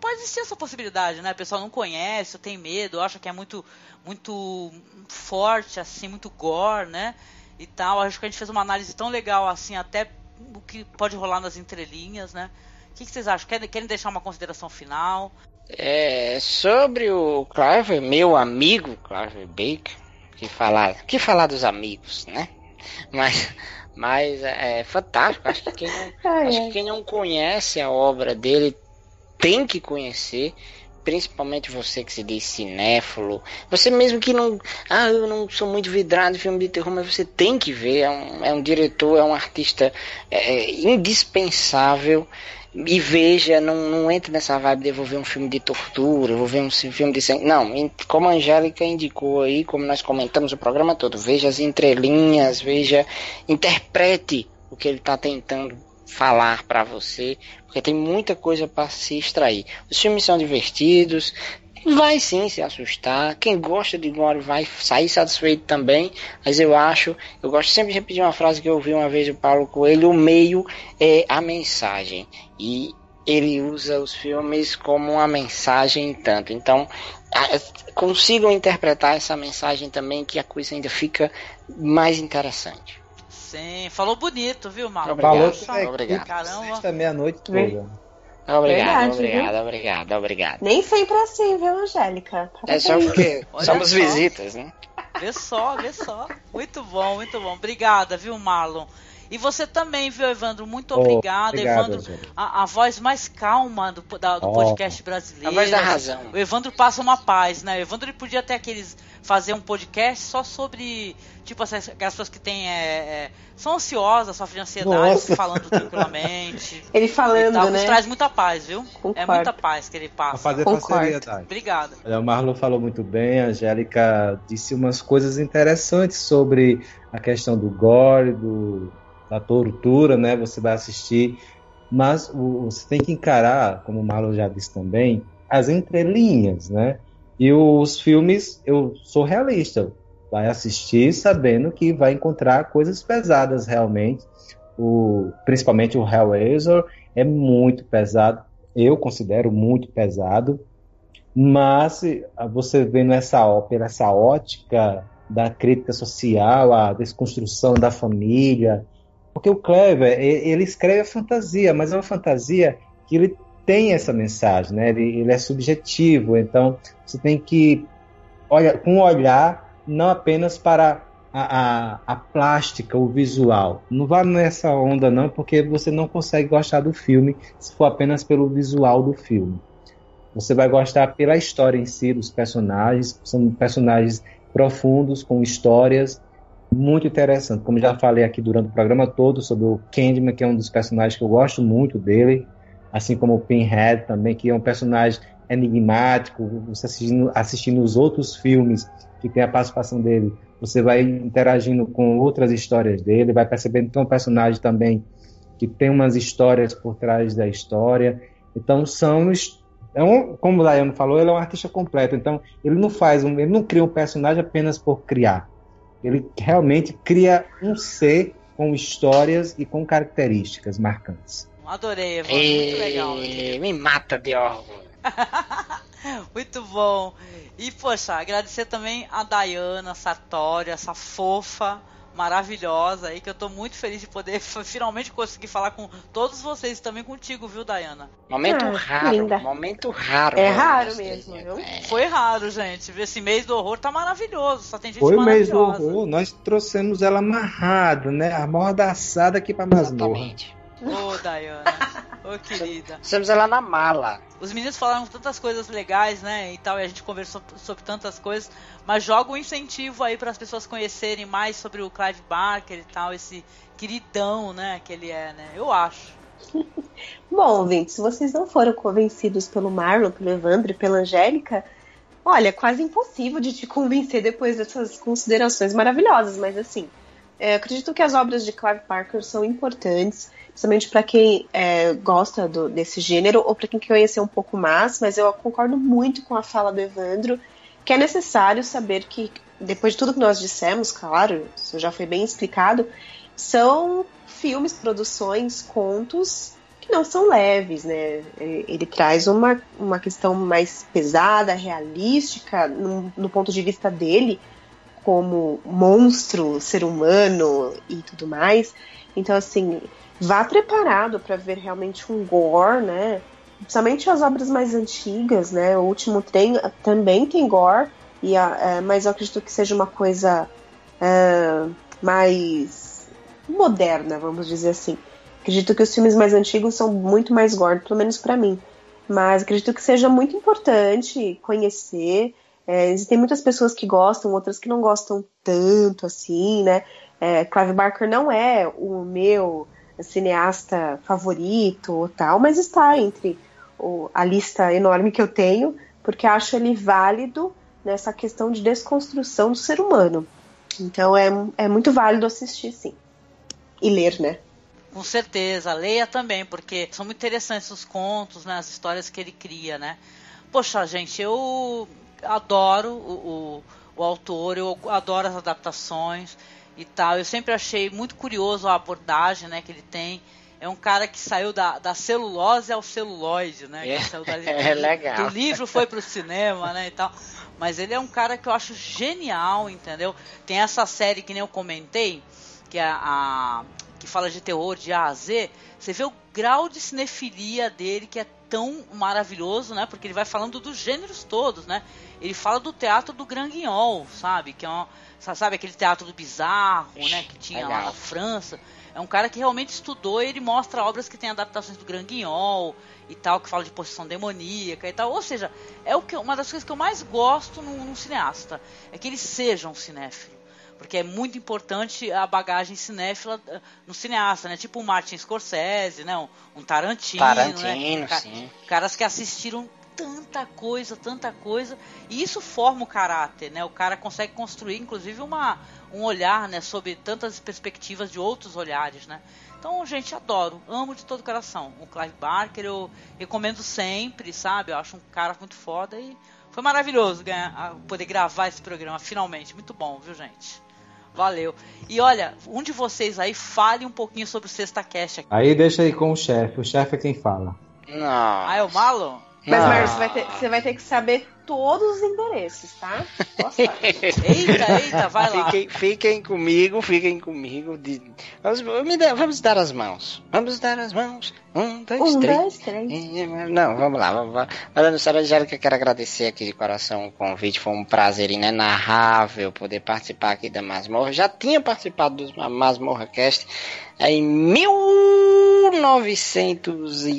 pode existir essa possibilidade, né? O pessoal não conhece, tem medo, acha que é muito, muito forte, assim, muito gore, né? E tal. Acho que a gente fez uma análise tão legal, assim, até o que pode rolar nas entrelinhas, né? O que, que vocês acham? Querem, querem deixar uma consideração final? É, sobre o Clive, meu amigo Clive Baker, que falar, que falar dos amigos, né? Mas, mas é, é fantástico. Acho que, quem não, Ai, acho ai. que quem não conhece a obra dele tem que conhecer. Principalmente você que se diz cinéfilo. Você mesmo que não. Ah, eu não sou muito vidrado em filme de terror, mas você tem que ver. É um, é um diretor, é um artista é, indispensável. E veja, não, não entre nessa vibe de eu vou ver um filme de tortura, eu vou ver um filme de sangue. Não, como a Angélica indicou aí, como nós comentamos o programa todo, veja as entrelinhas, veja, interprete o que ele está tentando falar para você, porque tem muita coisa para se extrair. Os filmes são divertidos, vai sim se assustar. Quem gosta de gore vai sair satisfeito também, mas eu acho, eu gosto sempre de repetir uma frase que eu ouvi uma vez do Paulo Coelho, o meio é a mensagem. E ele usa os filmes como uma mensagem tanto. Então, consigam interpretar essa mensagem também que a coisa ainda fica mais interessante. Sim, falou bonito, viu, Marlon? Obrigado. Falou é obrigado. Caramba. Sexta, meia-noite toda. Obrigado, Verdade, obrigado, obrigado, obrigado. Nem sempre é assim, viu, Angélica? É só porque Olha somos só. visitas, né? Vê só, vê só. Muito bom, muito bom. Obrigada, viu, Marlon? E você também, viu, Evandro? Muito Oh, obrigado, obrigado, Evandro. A, a voz mais calma do, da- do Oh. podcast brasileiro. A voz da razão. O Evandro passa uma paz, né? O Evandro ele podia ter aqueles. fazer um podcast só sobre. Tipo, essas, aquelas pessoas que têm. é, é, são ansiosas, sofrem de ansiedade, Nossa. falando tranquilamente. <laughs> Ele falando, tal, né? Isso traz muita paz, viu? É Concordo. muita paz que ele Pra passa. fazer Concordo. parceria, Dai. Obrigada. O Marlon falou muito bem, a Angélica disse umas coisas interessantes sobre a questão do gore, do, da tortura, né? Você vai assistir, mas o- você tem que encarar, como o Marlon já disse também, as entrelinhas, né? E os filmes, eu sou realista, vai assistir sabendo que vai encontrar coisas pesadas realmente. O, principalmente o Hellraiser é muito pesado, eu considero muito pesado. Mas ah, você vendo essa ópera, essa ótica da crítica social, a desconstrução da família, porque o Clever, e- ele escreve a fantasia, mas é uma fantasia que ele tem essa mensagem, né? Ele, ele é subjetivo, então você tem que olha com um olhar não apenas para a, a, a plástica, o visual. Não vá nessa onda não, porque você não consegue gostar do filme se for apenas pelo visual do filme. Você vai gostar pela história em si dos personagens, são personagens profundos, com histórias muito interessantes. Como já falei aqui durante o programa todo sobre o Candyman, que é um dos personagens que eu gosto muito dele, assim como o Pinhead também, que é um personagem enigmático. Você assistindo, assistindo os outros filmes que tem a participação dele, você vai interagindo com outras histórias dele, vai percebendo que é um personagem também que tem umas histórias por trás da história. Então são é um, como o Dayano falou, ele é um artista completo. Então, ele não faz um, ele não cria um personagem apenas por criar. Ele realmente cria um ser com histórias e com características marcantes. Adorei, Evan. Muito legal. Me mata de orgulho. <laughs> Muito bom. E, poxa, agradecer também a Dayana Sartori, essa fofa maravilhosa aí, que eu tô muito feliz de poder <laughs> finalmente conseguir falar com todos vocês também contigo, viu, Dayana? Momento ah, raro, linda. momento raro. É raro mesmo, viu? É. Foi raro, gente. Esse mês do horror tá maravilhoso, só tem gente Foi o mês do horror, nós trouxemos ela amarrada, né? Amordaçada aqui pra masmorra. Exatamente. Ô, oh, Dayana. Ô, oh, <laughs> querida. Estamos ela na mala. Os meninos falaram tantas coisas legais, né? E tal, e a gente conversou sobre tantas coisas. Mas joga um incentivo aí para as pessoas conhecerem mais sobre o Clive Barker e tal, esse queridão, né? Que ele é, né? Eu acho. <laughs> Bom, gente, se vocês não foram convencidos pelo Marlon, pelo Evandro e pela Angélica, olha, é quase impossível de te convencer depois dessas considerações maravilhosas. Mas assim, é, acredito que as obras de Clive Barker são importantes principalmente para quem é, gosta do, desse gênero ou para quem quer conhecer um pouco mais, mas eu concordo muito com a fala do Evandro, que é necessário saber que, depois de tudo que nós dissemos, claro, isso já foi bem explicado, são filmes, produções, contos que não são leves, né? Ele, ele traz uma, uma questão mais pesada, realística, no, no ponto de vista dele, como monstro, ser humano e tudo mais. Então, assim, vá preparado para ver realmente um gore, né? Principalmente as obras mais antigas, né? O último trem também tem gore, e a, é, mas eu acredito que seja uma coisa é, mais moderna, vamos dizer assim. Acredito que os filmes mais antigos são muito mais gore, pelo menos para mim. Mas acredito que seja muito importante conhecer. É, existem muitas pessoas que gostam, outras que não gostam tanto assim, né? É, Clive Barker não é o meu cineasta favorito ou tal, mas está entre o, a lista enorme que eu tenho, porque acho ele válido nessa questão de desconstrução do ser humano. Então é, é muito válido assistir, sim. E ler, né? Com certeza, leia também, porque são muito interessantes os contos, né, as histórias que ele cria, né? Poxa, gente, eu adoro o, o, o autor, eu adoro as adaptações e tal. Eu sempre achei muito curioso a abordagem né, que ele tem. É um cara que saiu da, da celulose ao celuloide, né? É, da, <laughs> é legal. Do livro foi pro cinema, né, e tal. Mas ele é um cara que eu acho genial, entendeu? Tem essa série que nem eu comentei, que é a, que fala de terror de A a Z. Você vê o grau de cinefilia dele que é tão maravilhoso, né? Porque ele vai falando dos gêneros todos, né? Ele fala do teatro do Grand Guignol, sabe? Que é uma, sabe aquele teatro do bizarro, né, que tinha lá na França. É um cara que realmente estudou e ele mostra obras que têm adaptações do Grand Guignol e tal, que fala de possessão demoníaca e tal. Ou seja, é o que, uma das coisas que eu mais gosto num, num cineasta, é que ele seja um cinéfilo. Porque é muito importante a bagagem cinéfila eh, no cineasta, né? Tipo o Martin Scorsese, né? Um, um Tarantino, Tarantino, né? sim. Caras que assistiram tanta coisa, tanta coisa, e isso forma o caráter, né? O cara consegue construir, inclusive, uma, um olhar, né, sobre tantas perspectivas de outros olhares, né? Então, gente, adoro, amo de todo o coração. O Clive Barker eu recomendo sempre, sabe? Eu acho um cara muito foda e foi maravilhoso ganhar, poder gravar esse programa, finalmente. Muito bom, viu, gente? Valeu. E olha, um de vocês aí fale um pouquinho sobre o Sexta Cast. Aí deixa aí com o chefe. O chefe é quem fala. Não. Ah, é o Marlon? Mas, ah. Mário, você vai, ter, você vai ter que saber todos os endereços, tá? <laughs> eita, eita, vai lá. Fiquem, fiquem comigo, fiquem comigo. De... Vamos, vamos dar as mãos. Vamos dar as mãos. Um, dois, um, três. Dois, três. Não, vamos lá. Vamos lá. Mas, Sara Angélica, quero agradecer aqui de coração o convite. Foi um prazer inenarrável poder participar aqui da Masmorra. Já tinha participado do Masmorra Cast em 1902.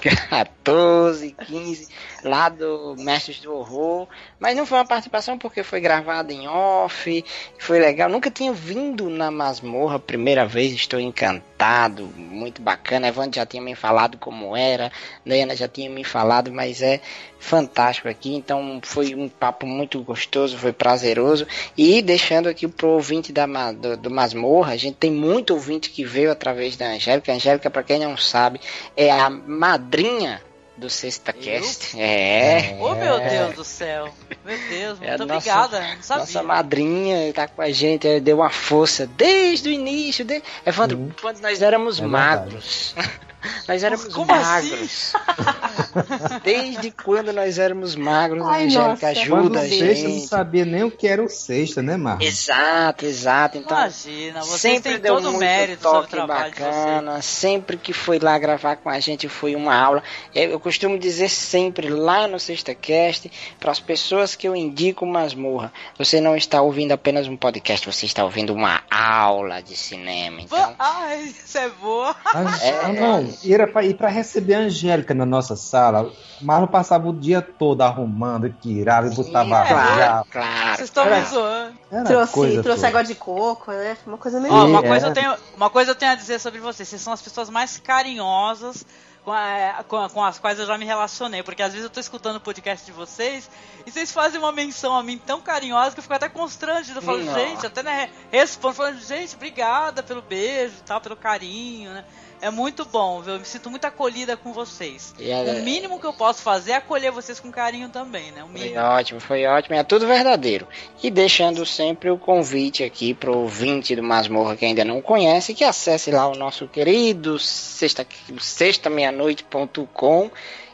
14, 15, lá do Mestres do Horror. Mas não foi uma participação porque foi gravada em off, foi legal. Nunca tinha vindo na masmorra, primeira vez, estou encantado, muito bacana. Evandro já tinha me falado como era, Diana já tinha me falado, mas é fantástico aqui. Então foi um papo muito gostoso, foi prazeroso. E deixando aqui pro ouvinte da, do, do Masmorra, a gente tem muito ouvinte que veio através da Angélica. A Angélica, para quem não sabe, é a madrinha do Sexta Cast. É. Oh, meu Deus do céu. Meu Deus, muito é nossa, obrigada. Não sabia. Nossa madrinha tá com a gente, deu uma força desde o início. De... Evandro, hum. quando nós éramos é magros. <laughs> Nós éramos Como magros. Assim? <laughs> Desde quando nós éramos magros, Ai, a Angélica ajuda a gente. Sexta não sabia nem o que era o sexta, né, Marcos? Exato, exato. Então, Imagina, você sempre deu todo muito mérito toque bacana. Sempre que foi lá gravar com a gente foi uma aula. Eu costumo dizer sempre lá no Sexta Cast para as pessoas que eu indico masmorra. Você não está ouvindo apenas um podcast, você está ouvindo uma aula de cinema. Então, Ai, isso é boa. É, não, era pra ir pra receber a Angélica na nossa sala. Marlon passava o dia todo arrumando, tirava e botava é, claro, claro. Vocês estão me zoando. Trouxe, trouxe água de coco, né? Uma coisa meio. Ó, uma, coisa eu tenho, uma coisa eu tenho a dizer sobre vocês. Vocês são as pessoas mais carinhosas com, a, com, a, com, as quais eu já me relacionei. Porque às vezes eu tô escutando o podcast de vocês e vocês fazem uma menção a mim tão carinhosa que eu fico até constrangido. Eu falo, Não. gente, até né, respondo, falando, gente, obrigada pelo beijo e tal, pelo carinho, né? É muito bom, viu? Eu me sinto muito acolhida com vocês. O mínimo que eu posso fazer é acolher vocês com carinho também, né? O Foi ótimo, foi ótimo. É tudo verdadeiro. E deixando sempre o convite aqui pro ouvinte do Masmorra que ainda não conhece, que acesse lá o nosso querido sexta, sextameianoite.com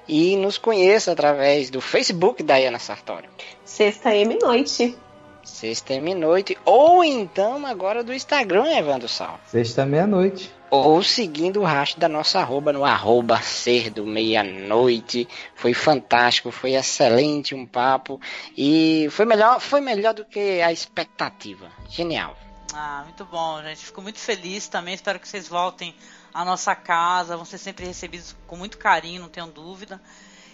e nos conheça através do Facebook da Ana Sartório. Sexta M Noite. Sexta meia-noite. Ou então agora do Instagram, Evandro Sal. Sexta meia-noite. Ou seguindo o rastro da nossa arroba no arroba ser do meia-noite. Foi fantástico, foi excelente um papo. E foi melhor, foi melhor do que a expectativa. Genial. Ah, muito bom, gente. Fico muito feliz também. Espero que vocês voltem à nossa casa. Vão ser sempre recebidos com muito carinho, não tenho dúvida.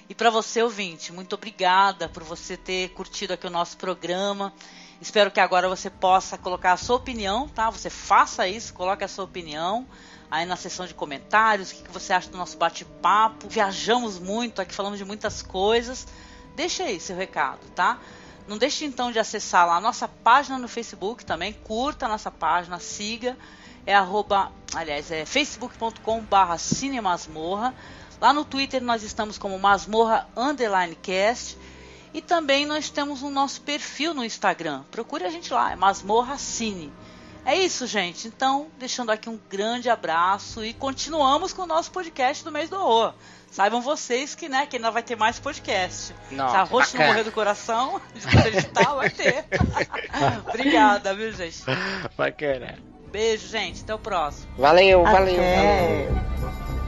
E para você, ouvinte, muito obrigada por você ter curtido aqui o nosso programa. Espero que agora você possa colocar a sua opinião, tá? Você faça isso, coloque a sua opinião aí na seção de comentários, o que, você acha do nosso bate-papo. Viajamos muito aqui, falamos de muitas coisas. Deixa aí seu recado, tá? Não deixe então de acessar lá a nossa página no Facebook também, curta a nossa página, siga. É arroba, aliás, é facebook.com barra cinemasmorra. Lá no Twitter nós estamos como masmorra underline cast. E também nós temos o nosso perfil no Instagram. Procure a gente lá, é Masmorra Cine. É isso, gente. Então, deixando aqui um grande abraço e continuamos com o nosso podcast do mês do horror. Saibam vocês que, né, que ainda vai ter mais podcast. Nossa, Se a roxa não morrer do coração, <laughs> de tá, vai ter. <laughs> Obrigada, viu, gente? Bacana. Beijo, gente. Até o próximo. Valeu, valeu. Até. valeu.